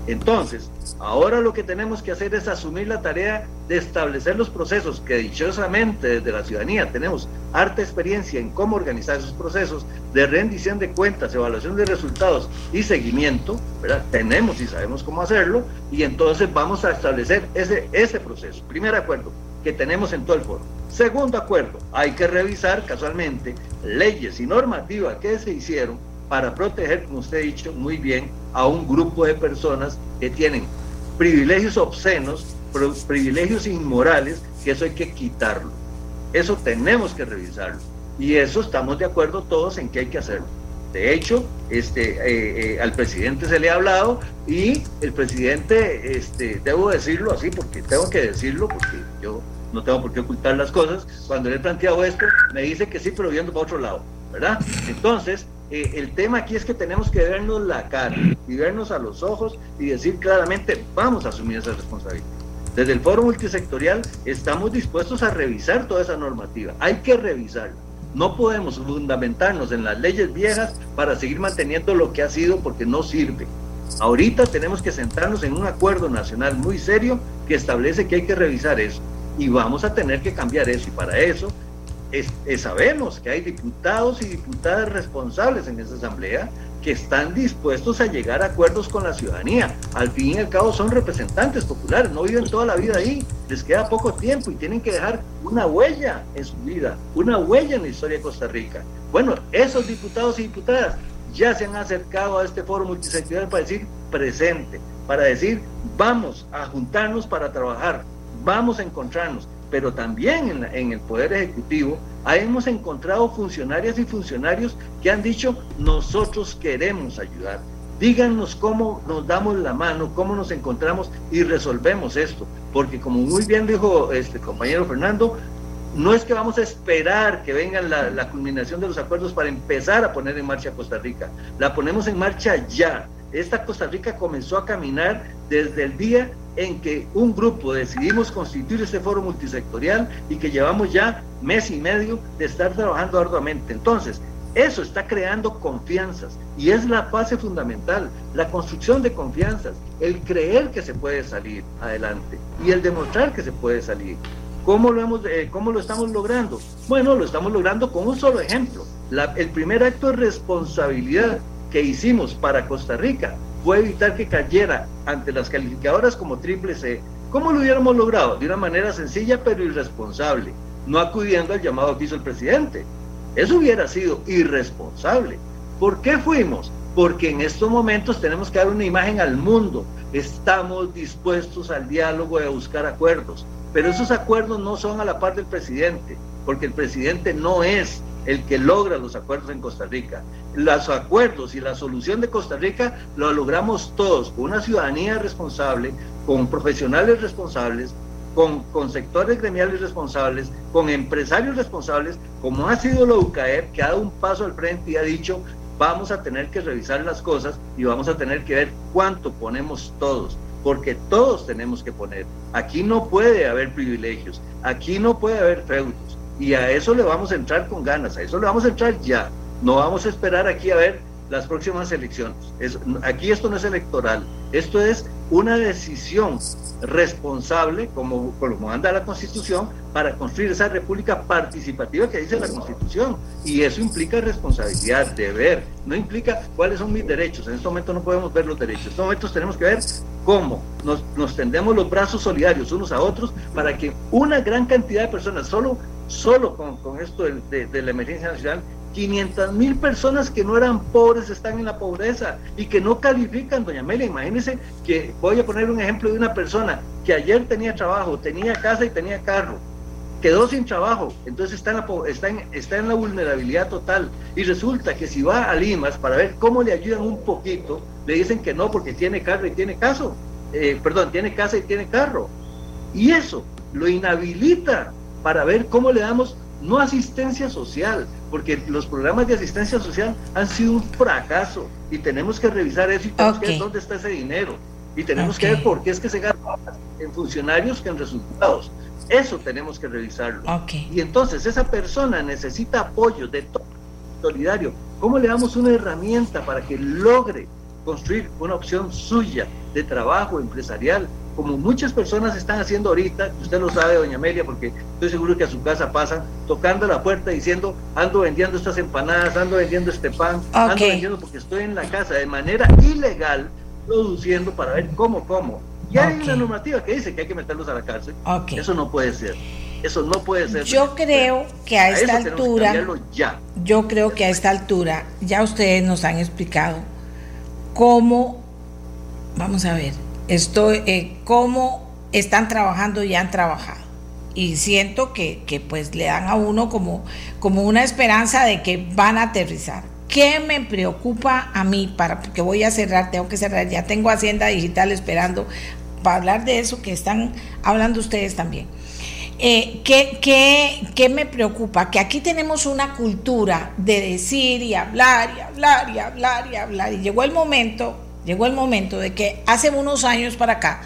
Entonces, ahora lo que tenemos que hacer es asumir la tarea de establecer los procesos que dichosamente desde la ciudadanía tenemos harta experiencia en cómo organizar esos procesos de rendición de cuentas, evaluación de resultados y seguimiento, ¿verdad? Tenemos y sabemos cómo hacerlo y entonces vamos a establecer ese, ese proceso. Primer acuerdo que tenemos en todo el foro. Segundo acuerdo, hay que revisar casualmente leyes y normativas que se hicieron para proteger, como usted ha dicho muy bien, a un grupo de personas que tienen privilegios obscenos, privilegios inmorales, que eso hay que quitarlo. Eso tenemos que revisarlo. Y eso estamos de acuerdo todos en que hay que hacerlo. De hecho, este, eh, eh, al presidente se le ha hablado y el presidente, este, debo decirlo así porque tengo que decirlo, porque yo no tengo por qué ocultar las cosas, cuando le he planteado esto, me dice que sí, pero viendo para otro lado, ¿verdad? Entonces, eh, el tema aquí es que tenemos que vernos la cara y vernos a los ojos y decir claramente, vamos a asumir esa responsabilidad. Desde el foro multisectorial estamos dispuestos a revisar toda esa normativa, hay que revisarla. No podemos fundamentarnos en las leyes viejas para seguir manteniendo lo que ha sido porque no sirve. Ahorita tenemos que centrarnos en un acuerdo nacional muy serio que establece que hay que revisar eso y vamos a tener que cambiar eso y para eso sabemos que hay diputados y diputadas responsables en esa asamblea que están dispuestos a llegar a acuerdos con la ciudadanía. Al fin y al cabo son representantes populares, no viven toda la vida ahí, les queda poco tiempo y tienen que dejar una huella en su vida, una huella en la historia de Costa Rica. Bueno, esos diputados y diputadas ya se han acercado a este foro multisectorial para decir presente, para decir vamos a juntarnos para trabajar, vamos a encontrarnos pero también en, el Poder Ejecutivo hemos encontrado funcionarias y funcionarios que han dicho, nosotros queremos ayudar. Díganos cómo nos damos la mano, cómo nos encontramos y resolvemos esto. Porque como muy bien dijo este compañero Fernando, no es que vamos a esperar que venga la, la culminación de los acuerdos para empezar a poner en marcha Costa Rica. La ponemos en marcha ya. Esta Costa Rica comenzó a caminar desde el día en que un grupo decidimos constituir este foro multisectorial y que llevamos ya mes y medio de estar trabajando arduamente. Entonces, eso está creando confianzas y es la fase fundamental, la construcción de confianzas, el creer que se puede salir adelante y el demostrar que se puede salir. ¿Cómo lo, hemos, eh, cómo lo estamos logrando? Bueno, lo estamos logrando con un solo ejemplo. el primer acto de responsabilidad que hicimos para Costa Rica fue evitar que cayera ante las calificadoras como triple C. ¿Cómo lo hubiéramos logrado? De una manera sencilla pero irresponsable, no acudiendo al llamado que hizo el presidente. Eso hubiera sido irresponsable. ¿Por qué fuimos? Porque en estos momentos tenemos que dar una imagen al mundo. Estamos dispuestos al diálogo y a buscar acuerdos. Pero esos acuerdos no son a la par del presidente, porque el presidente no es el que logra los acuerdos en Costa Rica. Los acuerdos y la solución de Costa Rica lo logramos todos, con una ciudadanía responsable, con profesionales responsables, con, con, sectores gremiales responsables, con empresarios responsables, como ha sido la UCAEP, que ha dado un paso al frente y ha dicho, vamos a tener que revisar las cosas y vamos a tener que ver cuánto ponemos todos, porque todos tenemos que poner. Aquí no puede haber privilegios, aquí no puede haber feudos, Y a eso le vamos a entrar con ganas, a eso le vamos a entrar ya. No vamos a esperar aquí a ver las próximas elecciones. aquí esto no es electoral, esto es una decisión responsable, como, como manda la Constitución, para construir esa república participativa que dice la Constitución. Y eso implica responsabilidad, deber, no implica cuáles son mis derechos. En este momento no podemos ver los derechos. En estos momentos tenemos que ver cómo nos, nos tendemos los brazos solidarios unos a otros para que una gran cantidad de personas, solo, solo con, con esto de, de la emergencia nacional, 500 mil personas que no eran pobres están en la pobreza y que no califican, doña Amelia. Imagínense que voy a poner un ejemplo de una persona que ayer tenía trabajo, tenía casa y tenía carro, quedó sin trabajo, entonces está en, la, está, en, está en la vulnerabilidad total. Y resulta que si va a Limas para ver cómo le ayudan un poquito, le dicen que no porque tiene carro y tiene caso, eh, perdón, tiene casa y tiene carro. Y eso lo inhabilita para ver cómo le damos no asistencia social, porque los programas de asistencia social han sido un fracaso y tenemos que revisar eso y tenemos que ver dónde está ese dinero y tenemos que ver por qué es que se gasta en funcionarios que en resultados. Eso tenemos que revisarlo. Y entonces esa persona necesita apoyo de todo solidario. ¿Cómo le damos una herramienta para que logre construir una opción suya de trabajo empresarial como muchas personas están haciendo ahorita, usted lo sabe, doña Amelia, porque estoy seguro que a su casa pasan tocando la puerta diciendo, ando vendiendo estas empanadas, ando vendiendo este pan, ando vendiendo porque estoy en la casa de manera ilegal, produciendo para ver cómo, cómo. Y hay una normativa que dice que hay que meterlos a la cárcel. Eso no puede ser. Eso no puede ser. Yo creo que a esta altura, ya. yo creo que a esta altura, ya ustedes nos han explicado cómo, vamos a ver, estoy, eh, cómo están trabajando y han trabajado. Y siento que, pues le dan a uno como, como una esperanza de que van a aterrizar. ¿Qué me preocupa a mí? Para, porque voy a cerrar, tengo que cerrar, ya tengo Hacienda Digital esperando para hablar de eso que están hablando ustedes también. Eh, ¿qué, qué, qué, me preocupa? Que aquí tenemos una cultura de decir y hablar y hablar y hablar y hablar. Y llegó el momento Llegó el momento de que hace unos años para acá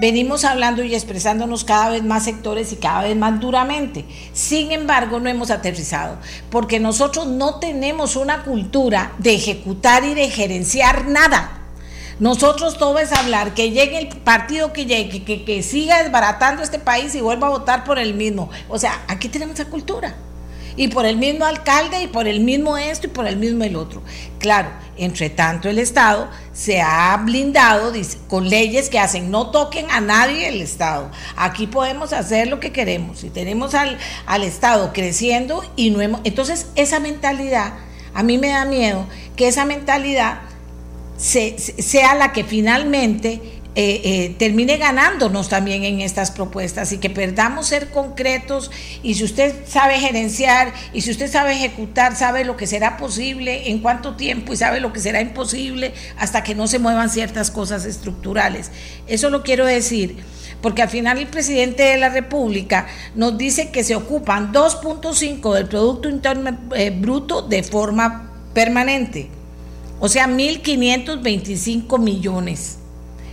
venimos hablando y expresándonos cada vez más sectores y cada vez más duramente. Sin embargo, no hemos aterrizado, porque nosotros no tenemos una cultura de ejecutar y de gerenciar nada. Nosotros todo es hablar, que llegue el partido que llegue, que, que siga desbaratando este país y vuelva a votar por el mismo. O sea, aquí tenemos esa cultura y por el mismo alcalde y por el mismo esto y por el mismo el otro. Claro, entre tanto el Estado se ha blindado con leyes que hacen no toquen a nadie el Estado. Aquí podemos hacer lo que queremos y tenemos al, al Estado creciendo y no hemos... Entonces esa mentalidad, a mí me da miedo que esa mentalidad sea la que finalmente eh, eh, termine ganándonos también en estas propuestas y que perdamos ser concretos y si usted sabe gerenciar y si usted sabe ejecutar, sabe lo que será posible, en cuánto tiempo y sabe lo que será imposible hasta que no se muevan ciertas cosas estructurales. Eso lo quiero decir porque al final el presidente de la República nos dice que se ocupan 2.5 del Producto Interno eh, Bruto de forma permanente, o sea, 1.525 millones.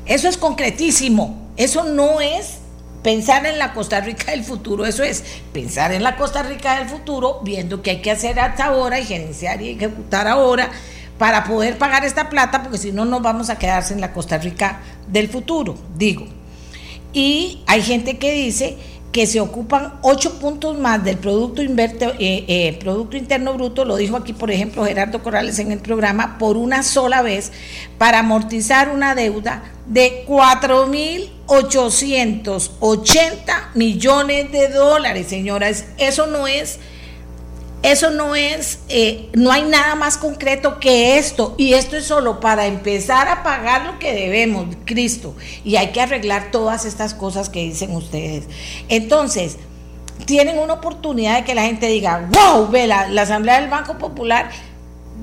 Eso es concretísimo. Eso no es pensar en la Costa Rica del futuro, eso es pensar en la Costa Rica del futuro, viendo que hay que hacer hasta ahora y gerenciar y ejecutar ahora para poder pagar esta plata, porque si no nos vamos a quedarse en la Costa Rica del futuro, digo. Y hay gente que dice que se ocupan ocho puntos más del Producto, eh, eh, Producto Interno Bruto, lo dijo aquí por ejemplo Gerardo Corrales en el programa, por una sola vez para amortizar una deuda de 4.880 millones de dólares, señoras. Eso no es eso no es, eh, no hay nada más concreto que esto. Y esto es solo para empezar a pagar lo que debemos, Cristo. Y hay que arreglar todas estas cosas que dicen ustedes. Entonces, tienen una oportunidad de que la gente diga, wow, ve la, la Asamblea del Banco Popular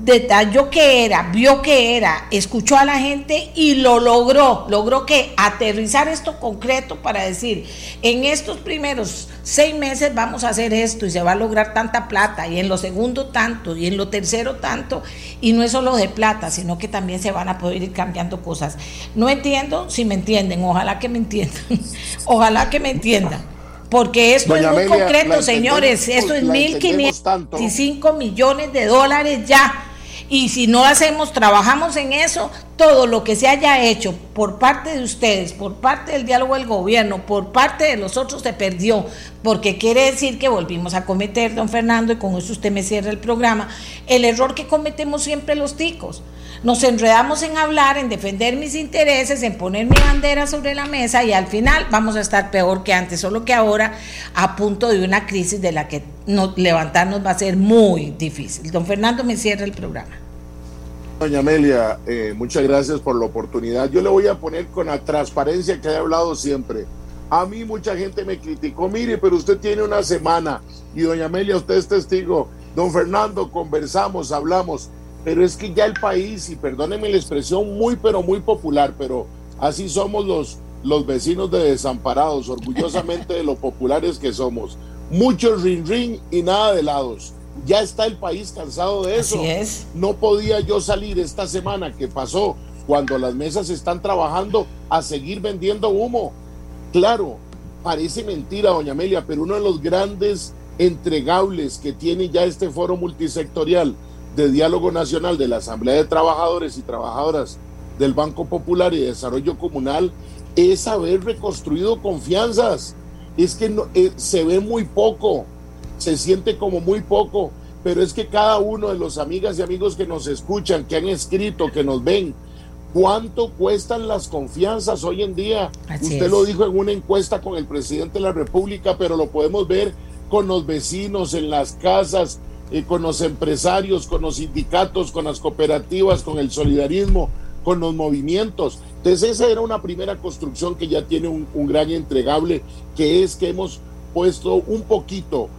detalló que era, vio que era, escuchó a la gente y lo logró. Logró que aterrizar esto concreto para decir, en estos primeros seis meses vamos a hacer esto y se va a lograr tanta plata y en lo segundo tanto y en lo tercero tanto. Y no es solo de plata, sino que también se van a poder ir cambiando cosas. No entiendo si me entienden, ojalá que me entiendan, ojalá que me entiendan. Porque esto es muy concreto, señores. Esto es 1.505 millones de dólares ya. Y si no hacemos, trabajamos en eso, todo lo que se haya hecho por parte de ustedes, por parte del diálogo del gobierno, por parte de los otros se perdió, porque quiere decir que volvimos a cometer, don Fernando, y con eso usted me cierra el programa, el error que cometemos siempre los ticos. Nos enredamos en hablar, en defender mis intereses, en poner mi bandera sobre la mesa y al final vamos a estar peor que antes, solo que ahora a punto de una crisis de la que levantarnos va a ser muy difícil. Don Fernando me cierra el programa. Doña Amelia, eh, muchas gracias por la oportunidad. Yo le voy a poner con la transparencia que he hablado siempre. A mí mucha gente me criticó, mire, pero usted tiene una semana y doña Amelia, usted es testigo. Don Fernando, conversamos, hablamos pero es que ya el país, y perdónenme la expresión muy, pero muy popular, pero así somos los, los vecinos de desamparados, orgullosamente de lo populares que somos. Muchos ring ring y nada de helados. Ya está el país cansado de eso. es. No podía yo salir esta semana que pasó cuando las mesas están trabajando a seguir vendiendo humo. Claro, parece mentira, doña Amelia, pero uno de los grandes entregables que tiene ya este foro multisectorial de Diálogo Nacional de la Asamblea de Trabajadores y Trabajadoras del Banco Popular y Desarrollo Comunal es haber reconstruido confianzas. Es que eh, se ve muy poco, se siente como muy poco, pero es que cada uno de los amigas y amigos que nos escuchan, que han escrito, que nos ven, ¿cuánto cuestan las confianzas hoy en día? Usted lo dijo en una encuesta con el presidente de la República, pero lo podemos ver con los vecinos, en las casas, con los empresarios, con los sindicatos, con las cooperativas, con el solidarismo, con los movimientos. Entonces esa era una primera construcción que ya tiene un, un gran entregable, que es que hemos puesto un poquito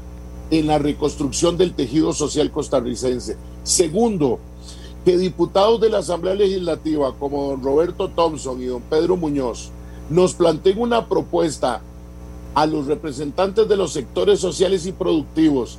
en la reconstrucción del tejido social costarricense. Segundo, que diputados de la Asamblea Legislativa como don Roberto Thompson y don Pedro Muñoz nos planteen una propuesta a los representantes de los sectores sociales y productivos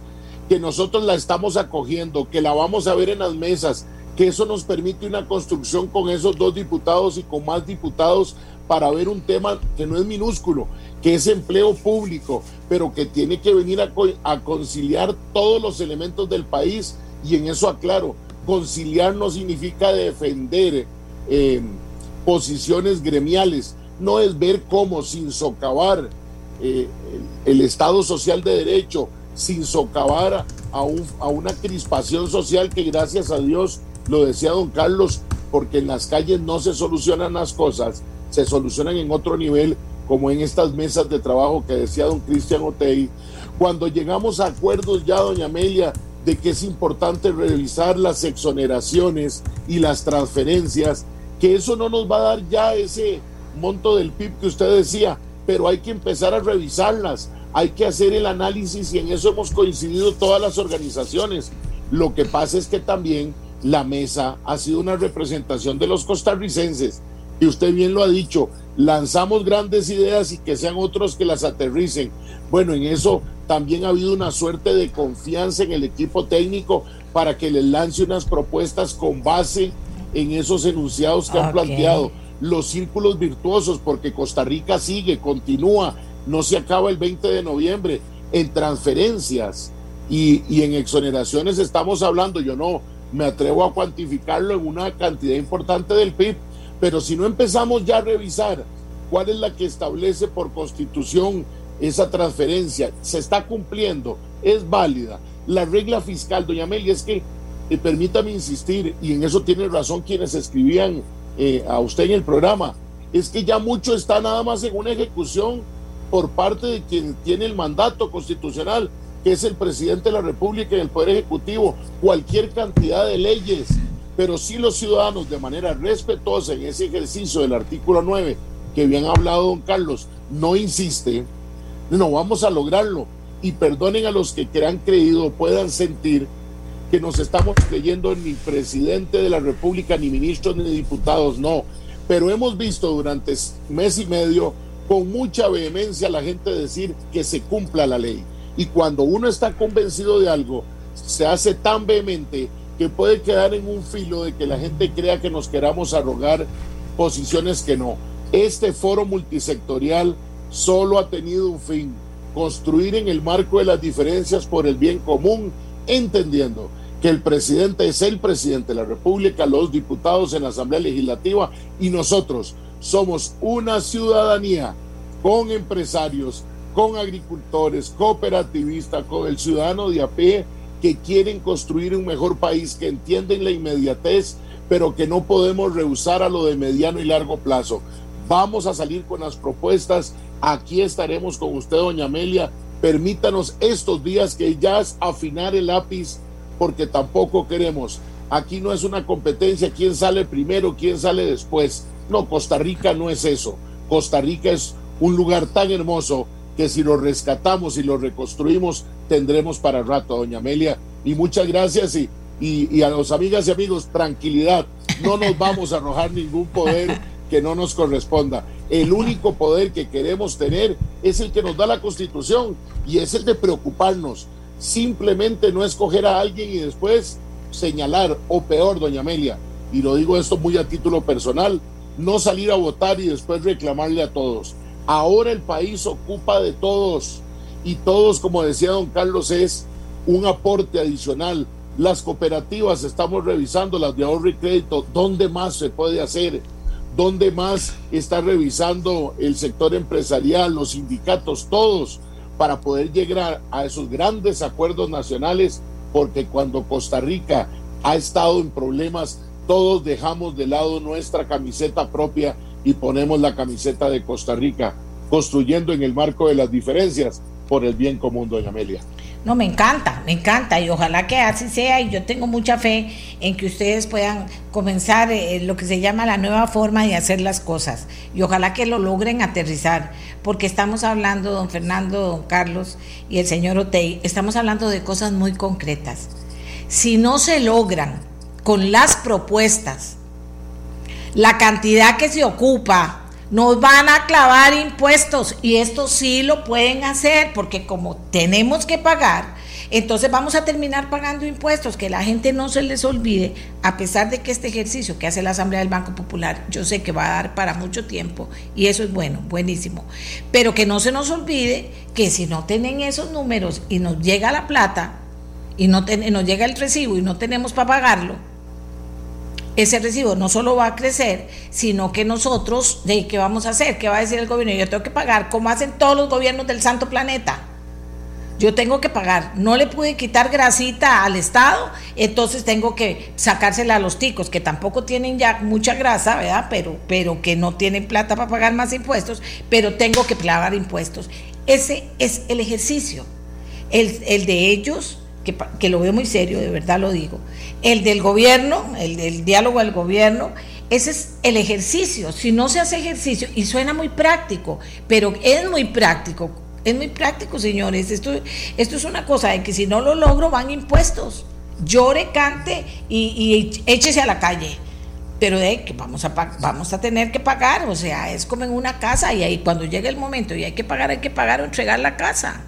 que nosotros la estamos acogiendo, que la vamos a ver en las mesas, que eso nos permite una construcción con esos dos diputados y con más diputados para ver un tema que no es minúsculo, que es empleo público, pero que tiene que venir a, conciliar todos los elementos del país y en eso aclaro, conciliar no significa defender eh, posiciones gremiales, no es ver cómo sin socavar eh, el Estado social de derecho, sin socavar a, un, a una crispación social que gracias a Dios, lo decía don Carlos, porque en las calles no se solucionan las cosas, se solucionan en otro nivel, como en estas mesas de trabajo que decía don Cristian Otey. Cuando llegamos a acuerdos ya, doña Amelia, de que es importante revisar las exoneraciones y las transferencias, que eso no nos va a dar ya ese monto del PIB que usted decía, pero hay que empezar a revisarlas, hay que hacer el análisis y en eso hemos coincidido todas las organizaciones. Lo que pasa es que también la mesa ha sido una representación de los costarricenses y usted bien lo ha dicho, lanzamos grandes ideas y que sean otros que las aterricen. Bueno, en eso también ha habido una suerte de confianza en el equipo técnico para que les lance unas propuestas con base en esos enunciados que han planteado. Los círculos virtuosos, porque Costa Rica sigue, continúa no se acaba el 20 de noviembre. En transferencias y, en exoneraciones estamos hablando, yo no me atrevo a cuantificarlo en una cantidad importante del PIB, pero si no empezamos ya a revisar cuál es la que establece por constitución esa transferencia, se está cumpliendo, es válida. La regla fiscal, doña Amelia, es que, eh, permítame insistir, y en eso tiene razón quienes escribían eh, a usted en el programa, es que ya mucho está nada más en una ejecución por parte de quien tiene el mandato constitucional, que es el presidente de la República y el Poder Ejecutivo, cualquier cantidad de leyes, pero si los ciudadanos de manera respetuosa en ese ejercicio del artículo 9 que bien ha hablado don Carlos, no insiste, no vamos a lograrlo. Y perdonen a los que crean creído, puedan sentir que nos estamos creyendo ni presidente de la República, ni ministros, ni diputados, no. Pero hemos visto durante mes y medio con mucha vehemencia la gente decir que se cumpla la ley. Y cuando uno está convencido de algo, se hace tan vehemente puede quedar en un filo de que la gente crea que nos queramos arrogar posiciones que no. Este foro multisectorial solo ha tenido un fin, construir en el marco de las diferencias por el bien común, entendiendo que el presidente es el presidente de la República, los diputados en la Asamblea Legislativa y nosotros somos una ciudadanía con empresarios, con agricultores, cooperativistas, con el ciudadano de a pie que quieren construir un mejor país, que entienden la inmediatez, pero que no podemos rehusar a lo de mediano y largo plazo. Vamos a salir con las propuestas. Aquí estaremos con usted, doña Amelia. Permítanos estos días que ya es afinar el lápiz, porque tampoco queremos. Aquí no es una competencia, quién sale primero, quién sale después. No, Costa Rica no es eso. Costa Rica es un lugar tan hermoso que si lo rescatamos y lo reconstruimos, tendremos para rato, doña Amelia. Y muchas gracias y, y, a los amigas y amigos, tranquilidad, no nos vamos a arrojar ningún poder que no nos corresponda. El único poder que queremos tener es el que nos da la Constitución y es el de preocuparnos. Simplemente no escoger a alguien y después señalar, o peor, doña Amelia, y lo digo esto muy a título personal, no salir a votar y después reclamarle a todos. Ahora el país ocupa de todos y todos, como decía don Carlos, es un aporte adicional. Las cooperativas estamos revisando, las de ahorro y ¿dónde más se puede hacer? ¿Dónde más está revisando el sector empresarial, los sindicatos, todos, para poder llegar a esos grandes acuerdos nacionales? Porque cuando Costa Rica ha estado en problemas, todos dejamos de lado nuestra camiseta propia y ponemos la camiseta de Costa Rica, construyendo en el marco de las diferencias por el bien común, doña Amelia. No, me encanta, me encanta y ojalá que así sea y yo tengo mucha fe en que ustedes puedan comenzar eh, lo que se llama la nueva forma de hacer las cosas y ojalá que lo logren aterrizar, porque estamos hablando, don Fernando, don Carlos y el señor Otey, estamos hablando de cosas muy concretas. Si no se logran con las propuestas la cantidad que se ocupa, nos van a clavar impuestos y esto sí lo pueden hacer porque como tenemos que pagar, entonces vamos a terminar pagando impuestos, que la gente no se les olvide, a pesar de que este ejercicio que hace la Asamblea del Banco Popular, yo sé que va a dar para mucho tiempo y eso es bueno, buenísimo, pero que no se nos olvide que si no tienen esos números y nos llega la plata y no nos llega el recibo y no tenemos para pagarlo, ese recibo no solo va a crecer, sino que nosotros, ¿de qué vamos a hacer? ¿Qué va a decir el gobierno? Yo tengo que pagar, como hacen todos los gobiernos del santo planeta. Yo tengo que pagar. No le pude quitar grasita al Estado, entonces tengo que sacársela a los ticos, que tampoco tienen ya mucha grasa, ¿verdad? Pero, pero que no tienen plata para pagar más impuestos, pero tengo que pagar impuestos. Ese es el ejercicio. El, el de ellos que, lo veo muy serio, de verdad lo digo, el del gobierno, el del diálogo del gobierno, ese es el ejercicio. Si no se hace ejercicio, y suena muy práctico, pero es muy práctico, es muy práctico, señores. Esto, esto es una cosa de que si no lo logro, van impuestos. Llore, cante y, échese a la calle. Pero de que vamos a, vamos a tener que pagar, o sea, es como en una casa y ahí cuando llegue el momento y hay que pagar, hay que pagar o entregar la casa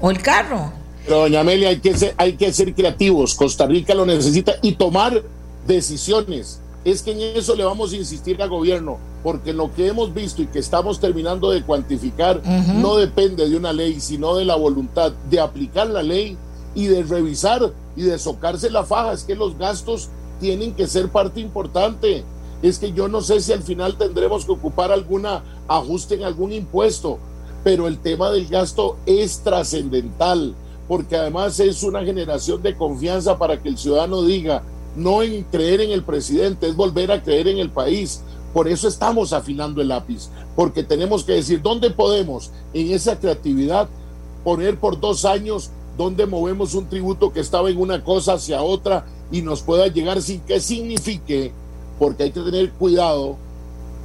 o el carro doña Amelia, hay que, ser, hay que ser creativos. Costa Rica lo necesita y tomar decisiones. Es que en eso le vamos a insistir al gobierno, porque lo que hemos visto y que estamos terminando de cuantificar no depende de una ley, sino de la voluntad de aplicar la ley y de revisar y de socarse la faja. Es que los gastos tienen que ser parte importante. Es que yo no sé si al final tendremos que ocupar alguna ajuste en algún impuesto, pero el tema del gasto es trascendental porque además es una generación de confianza para que el ciudadano diga, no en creer en el presidente, es volver a creer en el país. Por eso estamos afinando el lápiz, porque tenemos que decir dónde podemos en esa creatividad poner por dos años dónde movemos un tributo que estaba en una cosa hacia otra y nos pueda llegar sin que signifique, porque hay que tener cuidado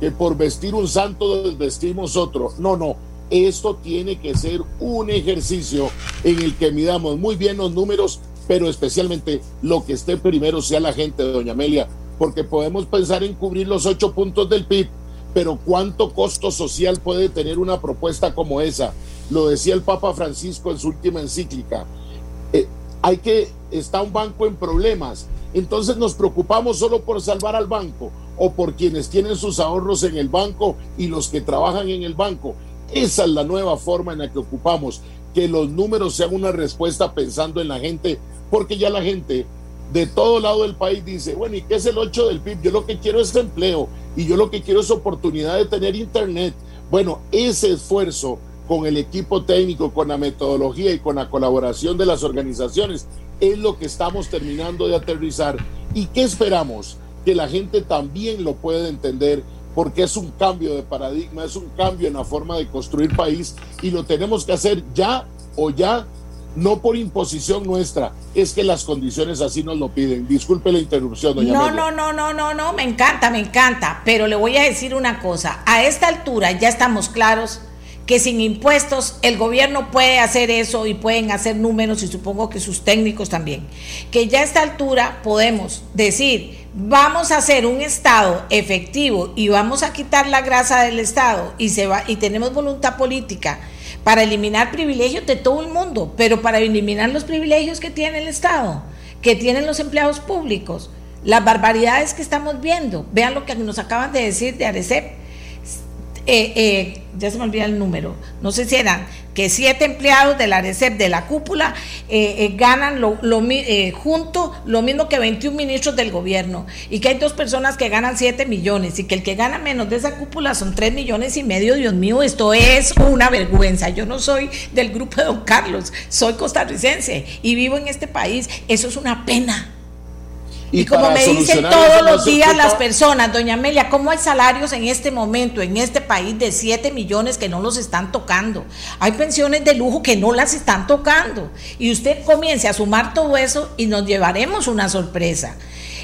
que por vestir un santo desvestimos otro. No, no, esto tiene que ser un ejercicio en el que midamos muy bien los números, pero especialmente lo que esté primero sea la gente, doña Amelia, porque podemos pensar en cubrir los ocho puntos del PIB, pero ¿cuánto costo social puede tener una propuesta como esa? Lo decía el Papa Francisco en su última encíclica. Eh, hay que, está un banco en problemas, entonces nos preocupamos solo por salvar al banco o por quienes tienen sus ahorros en el banco y los que trabajan en el banco Esa es la nueva forma en la que ocupamos, que los números sean una respuesta pensando en la gente, porque ya la gente de todo lado del país dice, bueno, ¿y qué es el 8 del PIB? Yo lo que quiero es empleo y yo lo que quiero es oportunidad de tener internet. Bueno, ese esfuerzo con el equipo técnico, con la metodología y con la colaboración de las organizaciones es lo que estamos terminando de aterrizar. ¿Y qué esperamos? Que la gente también lo pueda entender porque es un cambio de paradigma, es un cambio en la forma de construir país y lo tenemos que hacer ya o ya, no por imposición nuestra, es que las condiciones así nos lo piden. Disculpe la interrupción, doña No, no, no, no, no, no, me encanta, me encanta, pero le voy a decir una cosa, a esta altura ya estamos claros que sin impuestos el gobierno puede hacer eso y pueden hacer números y supongo que sus técnicos también. Que ya a esta altura podemos decir, vamos a hacer un Estado efectivo y vamos a quitar la grasa del Estado y, se va, y tenemos voluntad política para eliminar privilegios de todo el mundo, pero para eliminar los privilegios que tiene el Estado, que tienen los empleados públicos, las barbaridades que estamos viendo. Vean lo que nos acaban de decir de Arecep eh, eh, ya se me olvida el número, no sé si eran que siete empleados de la RECEP de la cúpula eh, ganan lo, junto lo mismo que 21 ministros del gobierno y que hay dos personas que ganan 7 millones y que el que gana menos de esa cúpula son 3 millones y medio, Dios mío, esto es una vergüenza. Yo no soy del grupo de Don Carlos, soy costarricense y vivo en este país, eso es una pena. Y, como me dicen todos los días las personas, doña Amelia, ¿cómo hay salarios en este momento, en este país, de 7 millones que no los están tocando? Hay pensiones de lujo que no las están tocando. Y usted comience a sumar todo eso y nos llevaremos una sorpresa.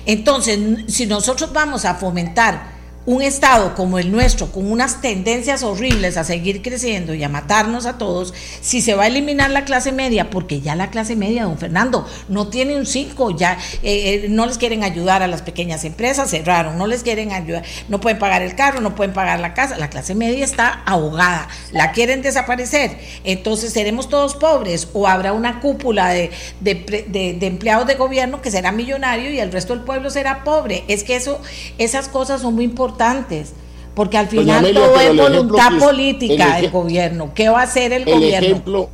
Entonces, si nosotros vamos a fomentar un Estado como el nuestro, con unas tendencias horribles a seguir creciendo y a matarnos a todos, si se va a eliminar la clase media, porque ya la clase media, don Fernando, no tiene un 5, ya eh, eh, no les quieren ayudar a las pequeñas empresas, cerraron, no les quieren ayudar, no pueden pagar el carro, no pueden pagar la casa, la clase media está ahogada, la quieren desaparecer, entonces seremos todos pobres o habrá una cúpula de, de empleados de gobierno que será millonario y el resto del pueblo será pobre. Es que eso, esas cosas son muy importantes porque al final todo es voluntad política del gobierno. ¿Qué va a hacer el, gobierno? Ejemplo,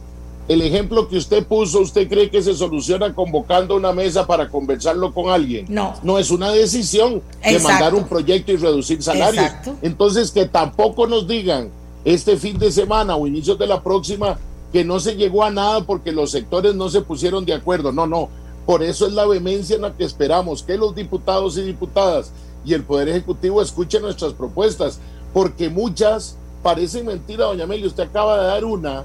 el ejemplo que usted puso, ¿usted cree que se soluciona convocando una mesa para conversarlo con alguien? No. No es una decisión de mandar un proyecto y reducir salarios. Entonces, que tampoco nos digan este fin de semana o inicios de la próxima que no se llegó a nada porque los sectores no se pusieron de acuerdo. No, no. Por eso es la vehemencia en la que esperamos que los diputados y diputadas y el Poder Ejecutivo escuche nuestras propuestas, porque muchas parecen mentira, doña Amelia. Usted acaba de dar una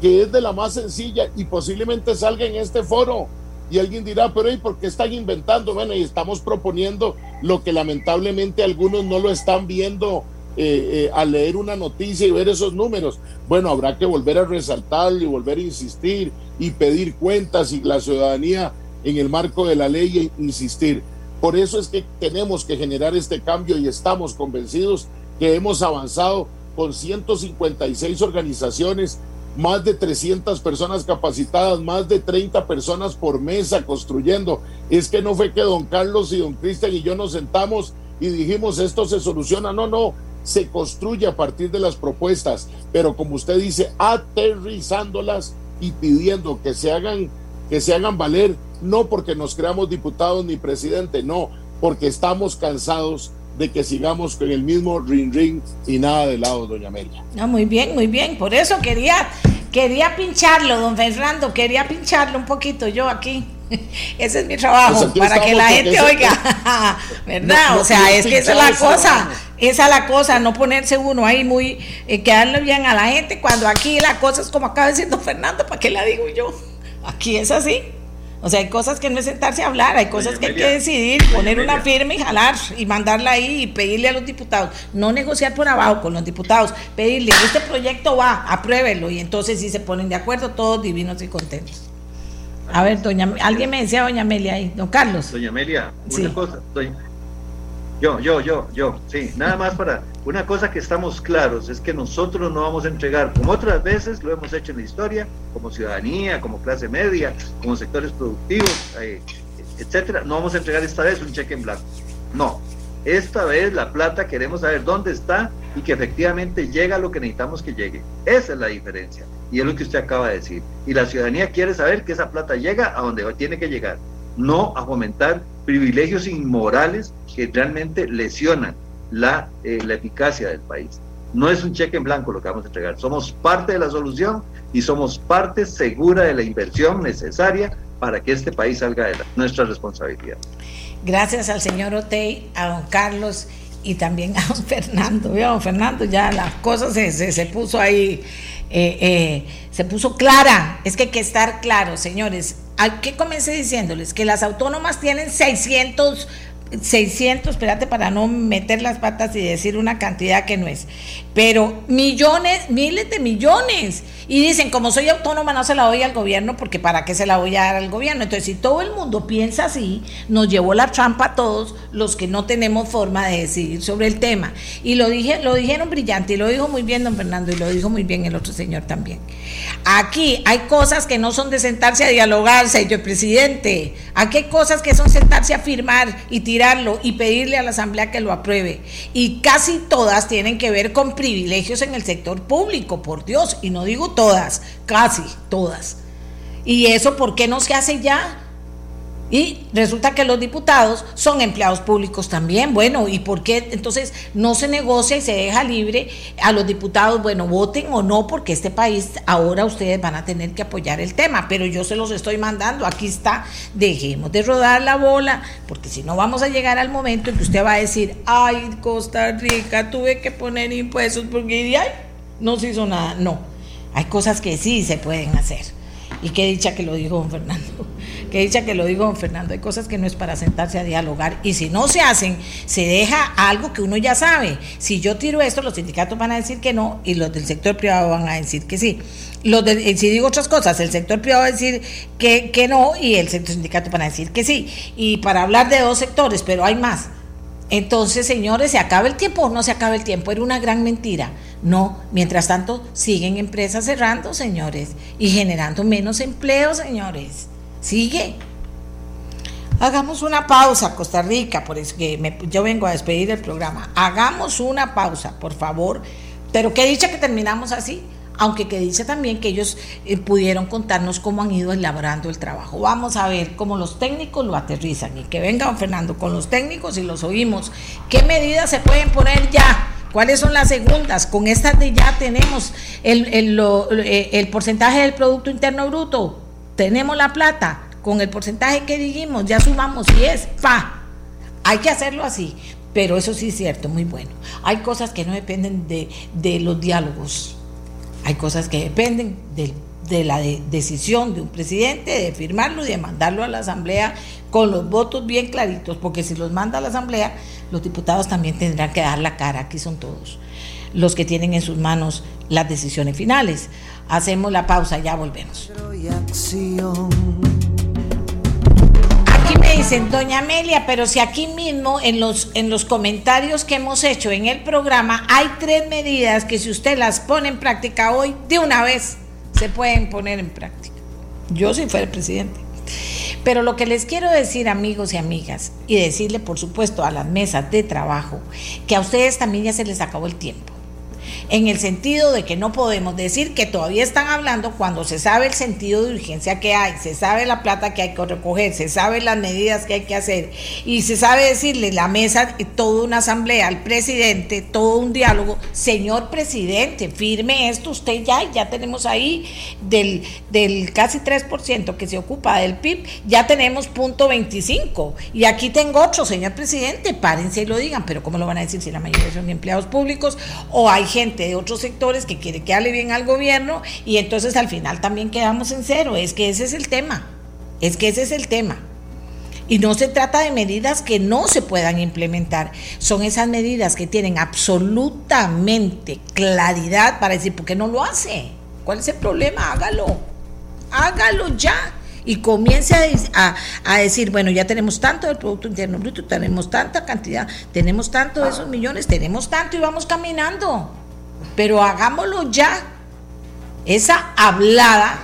que es de la más sencilla y posiblemente salga en este foro. Y alguien dirá, pero ¿y por qué están inventando? Bueno, y estamos proponiendo lo que lamentablemente algunos no lo están viendo eh, eh, al leer una noticia y ver esos números. Bueno, habrá que volver a resaltar y volver a insistir y pedir cuentas y la ciudadanía en el marco de la ley insistir. Por eso es que tenemos que generar este cambio y estamos convencidos que hemos avanzado con 156 organizaciones, más de 300 personas capacitadas, más de 30 personas por mesa construyendo. Es que no fue que don Carlos y don Cristian y yo nos sentamos y dijimos esto se soluciona. No, no, se construye a partir de las propuestas, pero como usted dice, aterrizándolas y pidiendo que se hagan que se hagan valer, no porque nos creamos diputados ni presidente, no, porque estamos cansados de que sigamos con el mismo ring ring y nada de lado, doña Amelia. No, muy bien, muy bien. Por eso quería, quería pincharlo, don Fernando, quería pincharlo un poquito yo aquí. Ese es mi trabajo, pues para que la gente oiga, ¿verdad? o sea, es que esa es la cosa, esa es la cosa, no ponerse uno ahí muy, eh, quedarle bien a la gente, cuando aquí la cosa es como acaba diciendo Fernando, ¿para qué la digo yo? Aquí es así. O sea, hay cosas que no es sentarse a hablar, hay cosas que hay que decidir, poner una firma y jalar y mandarla ahí y pedirle a los diputados, no negociar por abajo con los diputados, pedirle, este proyecto va, apruébelo y entonces si se ponen de acuerdo todos divinos y contentos. A ver, doña, alguien me decía doña Amelia ahí, don Carlos. Doña Amelia, una cosa, yo, yo, yo, yo, sí, nada más para una cosa que estamos claros es que nosotros no vamos a entregar, como otras veces lo hemos hecho en la historia, como ciudadanía, como clase media, como sectores productivos, eh, etcétera, no vamos a entregar esta vez un cheque en blanco. No, esta vez la plata queremos saber dónde está y que efectivamente llega lo que necesitamos que llegue. Esa es la diferencia. Y es lo que usted acaba de decir. Y la ciudadanía quiere saber que esa plata llega a donde tiene que llegar, no a fomentar privilegios inmorales que realmente lesionan la, eh, la eficacia del país. No es un cheque en blanco lo que vamos a entregar. Somos parte de la solución y somos parte segura de la inversión necesaria para que este país salga de nuestra responsabilidad. Gracias al señor Otey, a don Carlos y también a don Fernando. Vio, don Fernando ya las cosas se, se, puso ahí, eh, eh, se puso clara. Es que hay que estar claro, señores. Hay que comencé diciéndoles que las autónomas tienen 600 600, espérate para no meter las patas y decir una cantidad que no es, pero millones, miles de millones. Y dicen, como soy autónoma, no se la doy al gobierno, porque ¿para qué se la voy a dar al gobierno? Entonces, si todo el mundo piensa así, nos llevó la trampa a todos los que no tenemos forma de decidir sobre el tema. Y lo, dije, lo dijeron brillante, y lo dijo muy bien don Fernando, y lo dijo muy bien el otro señor también. Aquí hay cosas que no son de sentarse a dialogar, señor presidente. Aquí hay cosas que son sentarse a firmar y tirarlo y pedirle a la Asamblea que lo apruebe. Y casi todas tienen que ver con privilegios en el sector público, por Dios. Y no digo todas, casi todas. ¿Y eso por qué no se hace ya? Y resulta que los diputados son empleados públicos también. Bueno, ¿y por qué entonces no se negocia y se deja libre a los diputados? Bueno, voten o no, porque este país ahora ustedes van a tener que apoyar el tema, pero yo se los estoy mandando. Aquí está, dejemos de rodar la bola, porque si no vamos a llegar al momento en que usted va a decir, ay, Costa Rica, tuve que poner impuestos porque ay, no se hizo nada. No, hay cosas que sí se pueden hacer. Y qué dicha que lo dijo don Fernando. Qué dicha que lo dijo don Fernando. Hay cosas que no es para sentarse a dialogar. Y si no se hacen, se deja algo que uno ya sabe. Si yo tiro esto, los sindicatos van a decir que no y los del sector privado van a decir que sí. Los de, si digo otras cosas, el sector privado va a decir que, que no y el sector sindicato van a decir que sí. Y para hablar de dos sectores, pero hay más. Entonces, señores, ¿se acaba el tiempo o no se acaba el tiempo? Era una gran mentira. No, mientras tanto siguen empresas cerrando, señores, y generando menos empleo, señores. Sigue. Hagamos una pausa, Costa Rica, por eso que yo vengo a despedir el programa. Hagamos una pausa, por favor. Pero qué dicha que terminamos así, aunque que dice también que ellos eh, pudieron contarnos cómo han ido elaborando el trabajo. Vamos a ver cómo los técnicos lo aterrizan y que venga Fernando con los técnicos y los oímos. ¿Qué medidas se pueden poner ya? ¿Cuáles son las segundas? Con estas de ya tenemos el, eh, el, porcentaje del Producto Interno Bruto, tenemos la plata, con el porcentaje que dijimos, ya sumamos y es pa. Hay que hacerlo así, pero eso sí es cierto, muy bueno. Hay cosas que no dependen de, de los diálogos, hay cosas que dependen del de la decisión de un presidente de firmarlo y de mandarlo a la Asamblea con los votos bien claritos, porque si los manda a la Asamblea, los diputados también tendrán que dar la cara, aquí son todos los que tienen en sus manos las decisiones finales. Hacemos la pausa, ya volvemos. Aquí me dicen, doña Amelia, pero si aquí mismo en los, en los comentarios que hemos hecho en el programa hay tres medidas que si usted las pone en práctica hoy, de una vez se pueden poner en práctica. Yo si fuera el presidente. Pero lo que les quiero decir, amigos y amigas, y decirle, por supuesto, a las mesas de trabajo, que a ustedes también ya se les acabó el tiempo en el sentido de que no podemos decir que todavía están hablando cuando se sabe el sentido de urgencia que hay, se sabe la plata que hay que recoger, se sabe las medidas que hay que hacer y se sabe decirle la mesa, toda una asamblea, al presidente, todo un diálogo, señor presidente, firme esto usted ya, ya tenemos ahí del, del casi 3% que se ocupa del PIB, ya tenemos punto 25 y aquí tengo otro, señor presidente, párense y lo digan, pero ¿cómo lo van a decir si la mayoría son empleados públicos o hay gente de otros sectores que quiere que hable bien al gobierno y entonces al final también quedamos en cero. Es que ese es el tema. Es que ese es el tema. Y no se trata de medidas que no se puedan implementar, son esas medidas que tienen absolutamente claridad para decir, ¿por qué no lo hace? ¿Cuál es el problema? Hágalo, hágalo ya. Y comience a, a decir, bueno, ya tenemos tanto del Producto Interno Bruto, tenemos tanta cantidad, tenemos tanto de esos millones, tenemos tanto y vamos caminando pero hagámoslo ya. Esa hablada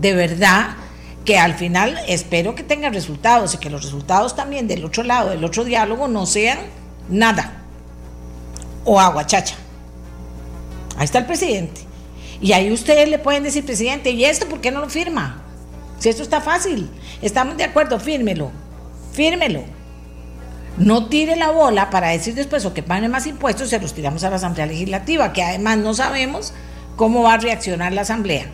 de verdad que al final espero que tenga resultados y que los resultados también del otro lado, del otro diálogo, no sean nada o aguachacha. Ahí está el presidente. Y ahí ustedes le pueden decir, presidente, ¿y esto por qué no lo firma? Si esto está fácil, estamos de acuerdo, fírmelo, fírmelo. No tire la bola para decir después o que paguen más impuestos, se los tiramos a la Asamblea Legislativa, que además no sabemos cómo va a reaccionar la Asamblea.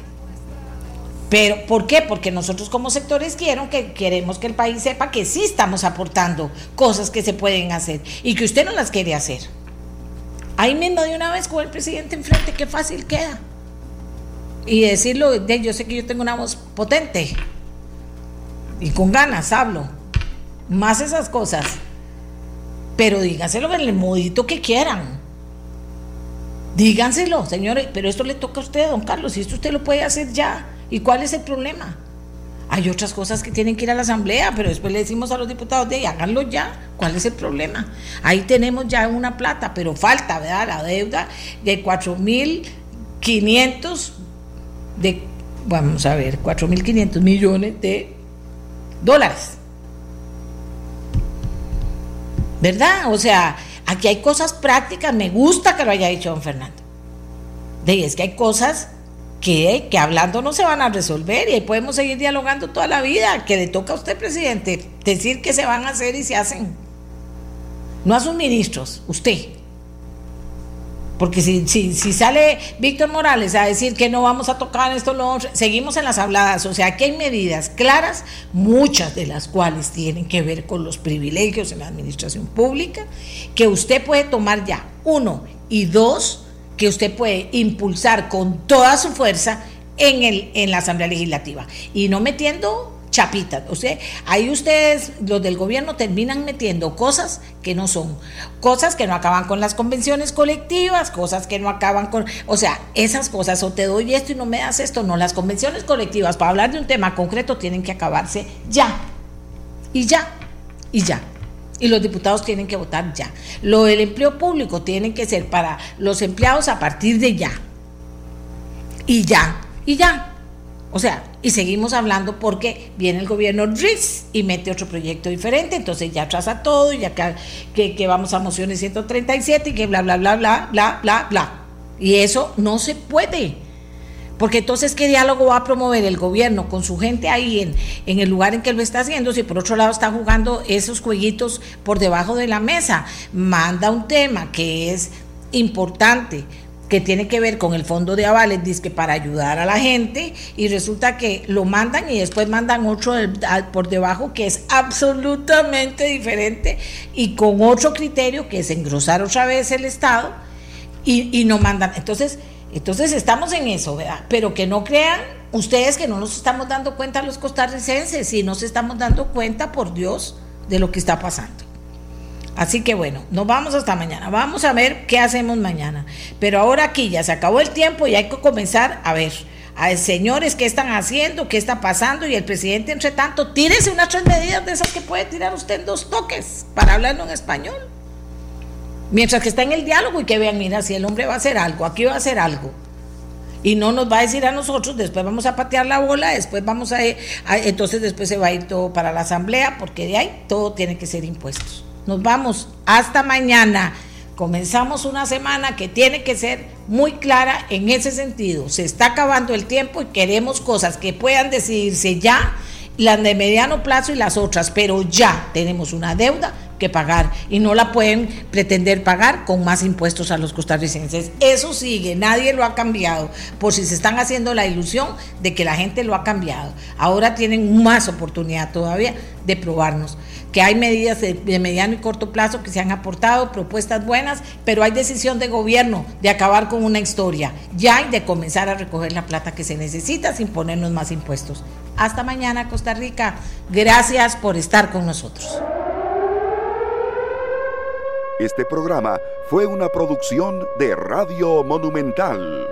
Pero, ¿por qué? Porque nosotros como sectores que, queremos que el país sepa que sí estamos aportando cosas que se pueden hacer y que usted no las quiere hacer. Ahí mismo de una vez con el presidente enfrente, qué fácil queda. Y decirlo, yo sé que yo tengo una voz potente y con ganas hablo. Más esas cosas. Pero díganselo en el modito que quieran. Díganselo, señores, pero esto le toca a usted, don Carlos, y esto usted lo puede hacer ya. ¿Y cuál es el problema? Hay otras cosas que tienen que ir a la asamblea, pero después le decimos a los diputados de háganlo ya. ¿Cuál es el problema? Ahí tenemos ya una plata, pero falta, ¿verdad? La deuda de 4.500 de, vamos a ver, 4.500 millones de dólares. ¿Verdad? O sea, aquí hay cosas prácticas, me gusta que lo haya dicho don Fernando. De es que hay cosas que, hablando no se van a resolver y ahí podemos seguir dialogando toda la vida, que le toca a usted, presidente, decir que se van a hacer y se hacen. No a sus ministros, usted. Porque si, si, sale Víctor Morales a decir que no vamos a tocar esto, seguimos en las habladas. O sea, que hay medidas claras, muchas de las cuales tienen que ver con los privilegios en la administración pública, que usted puede tomar ya, uno, y dos, que usted puede impulsar con toda su fuerza en, el, en la Asamblea Legislativa. Y no metiendo chapitas. O sea, ahí ustedes, los del gobierno, terminan metiendo cosas que no son, cosas que no acaban con las convenciones colectivas, cosas que no acaban con, o sea, esas cosas, o te doy esto y no me das esto, no, las convenciones colectivas para hablar de un tema concreto tienen que acabarse ya, y ya, y ya y los diputados tienen que votar ya. Lo del empleo público tiene que ser para los empleados a partir de ya. Y ya, y ya. O sea, y seguimos hablando porque viene el gobierno RIS y mete otro proyecto diferente, entonces ya traza todo, ya que, vamos a mociones 137 y que bla, bla, bla, bla, bla, bla, bla. Y eso no se puede. Porque entonces, ¿qué diálogo va a promover el gobierno con su gente ahí en, en, el lugar en que lo está haciendo? Si por otro lado está jugando esos jueguitos por debajo de la mesa, manda un tema que es importante, que tiene que ver con el fondo de avales, dice para ayudar a la gente, y resulta que lo mandan y después mandan otro por debajo que es absolutamente diferente y con otro criterio que es engrosar otra vez el Estado y, y no mandan. Entonces, entonces estamos en eso, ¿verdad? Pero que no crean ustedes que no nos estamos dando cuenta los costarricenses, si nos estamos dando cuenta, por Dios, de lo que está pasando. Así que bueno, nos vamos hasta mañana. Vamos a ver qué hacemos mañana. Pero ahora aquí ya se acabó el tiempo y hay que comenzar a ver. A señores, ¿qué están haciendo? ¿Qué está pasando? Y el presidente, entre tanto, tírese unas tres medidas de esas que puede tirar usted en dos toques para hablarlo en español. Mientras que está en el diálogo y que vean, mira, si el hombre va a hacer algo, aquí va a hacer algo. Y no nos va a decir a nosotros, después vamos a patear la bola, después vamos a, entonces después se va a ir todo para la asamblea, porque de ahí todo tiene que ser impuestos. Nos vamos, hasta mañana. Comenzamos una semana que tiene que ser muy clara en ese sentido. Se está acabando el tiempo y queremos cosas que puedan decidirse ya, las de mediano plazo y las otras, pero ya tenemos una deuda que pagar y no la pueden pretender pagar con más impuestos a los costarricenses. Eso sigue, nadie lo ha cambiado, por si se están haciendo la ilusión de que la gente lo ha cambiado. Ahora tienen más oportunidad todavía de probarnos que hay medidas de, mediano y corto plazo que se han aportado, propuestas buenas, pero hay decisión de gobierno de acabar con una historia ya y de comenzar a recoger la plata que se necesita sin ponernos más impuestos. Hasta mañana, Costa Rica. Gracias por estar con nosotros. Este programa fue una producción de Radio Monumental.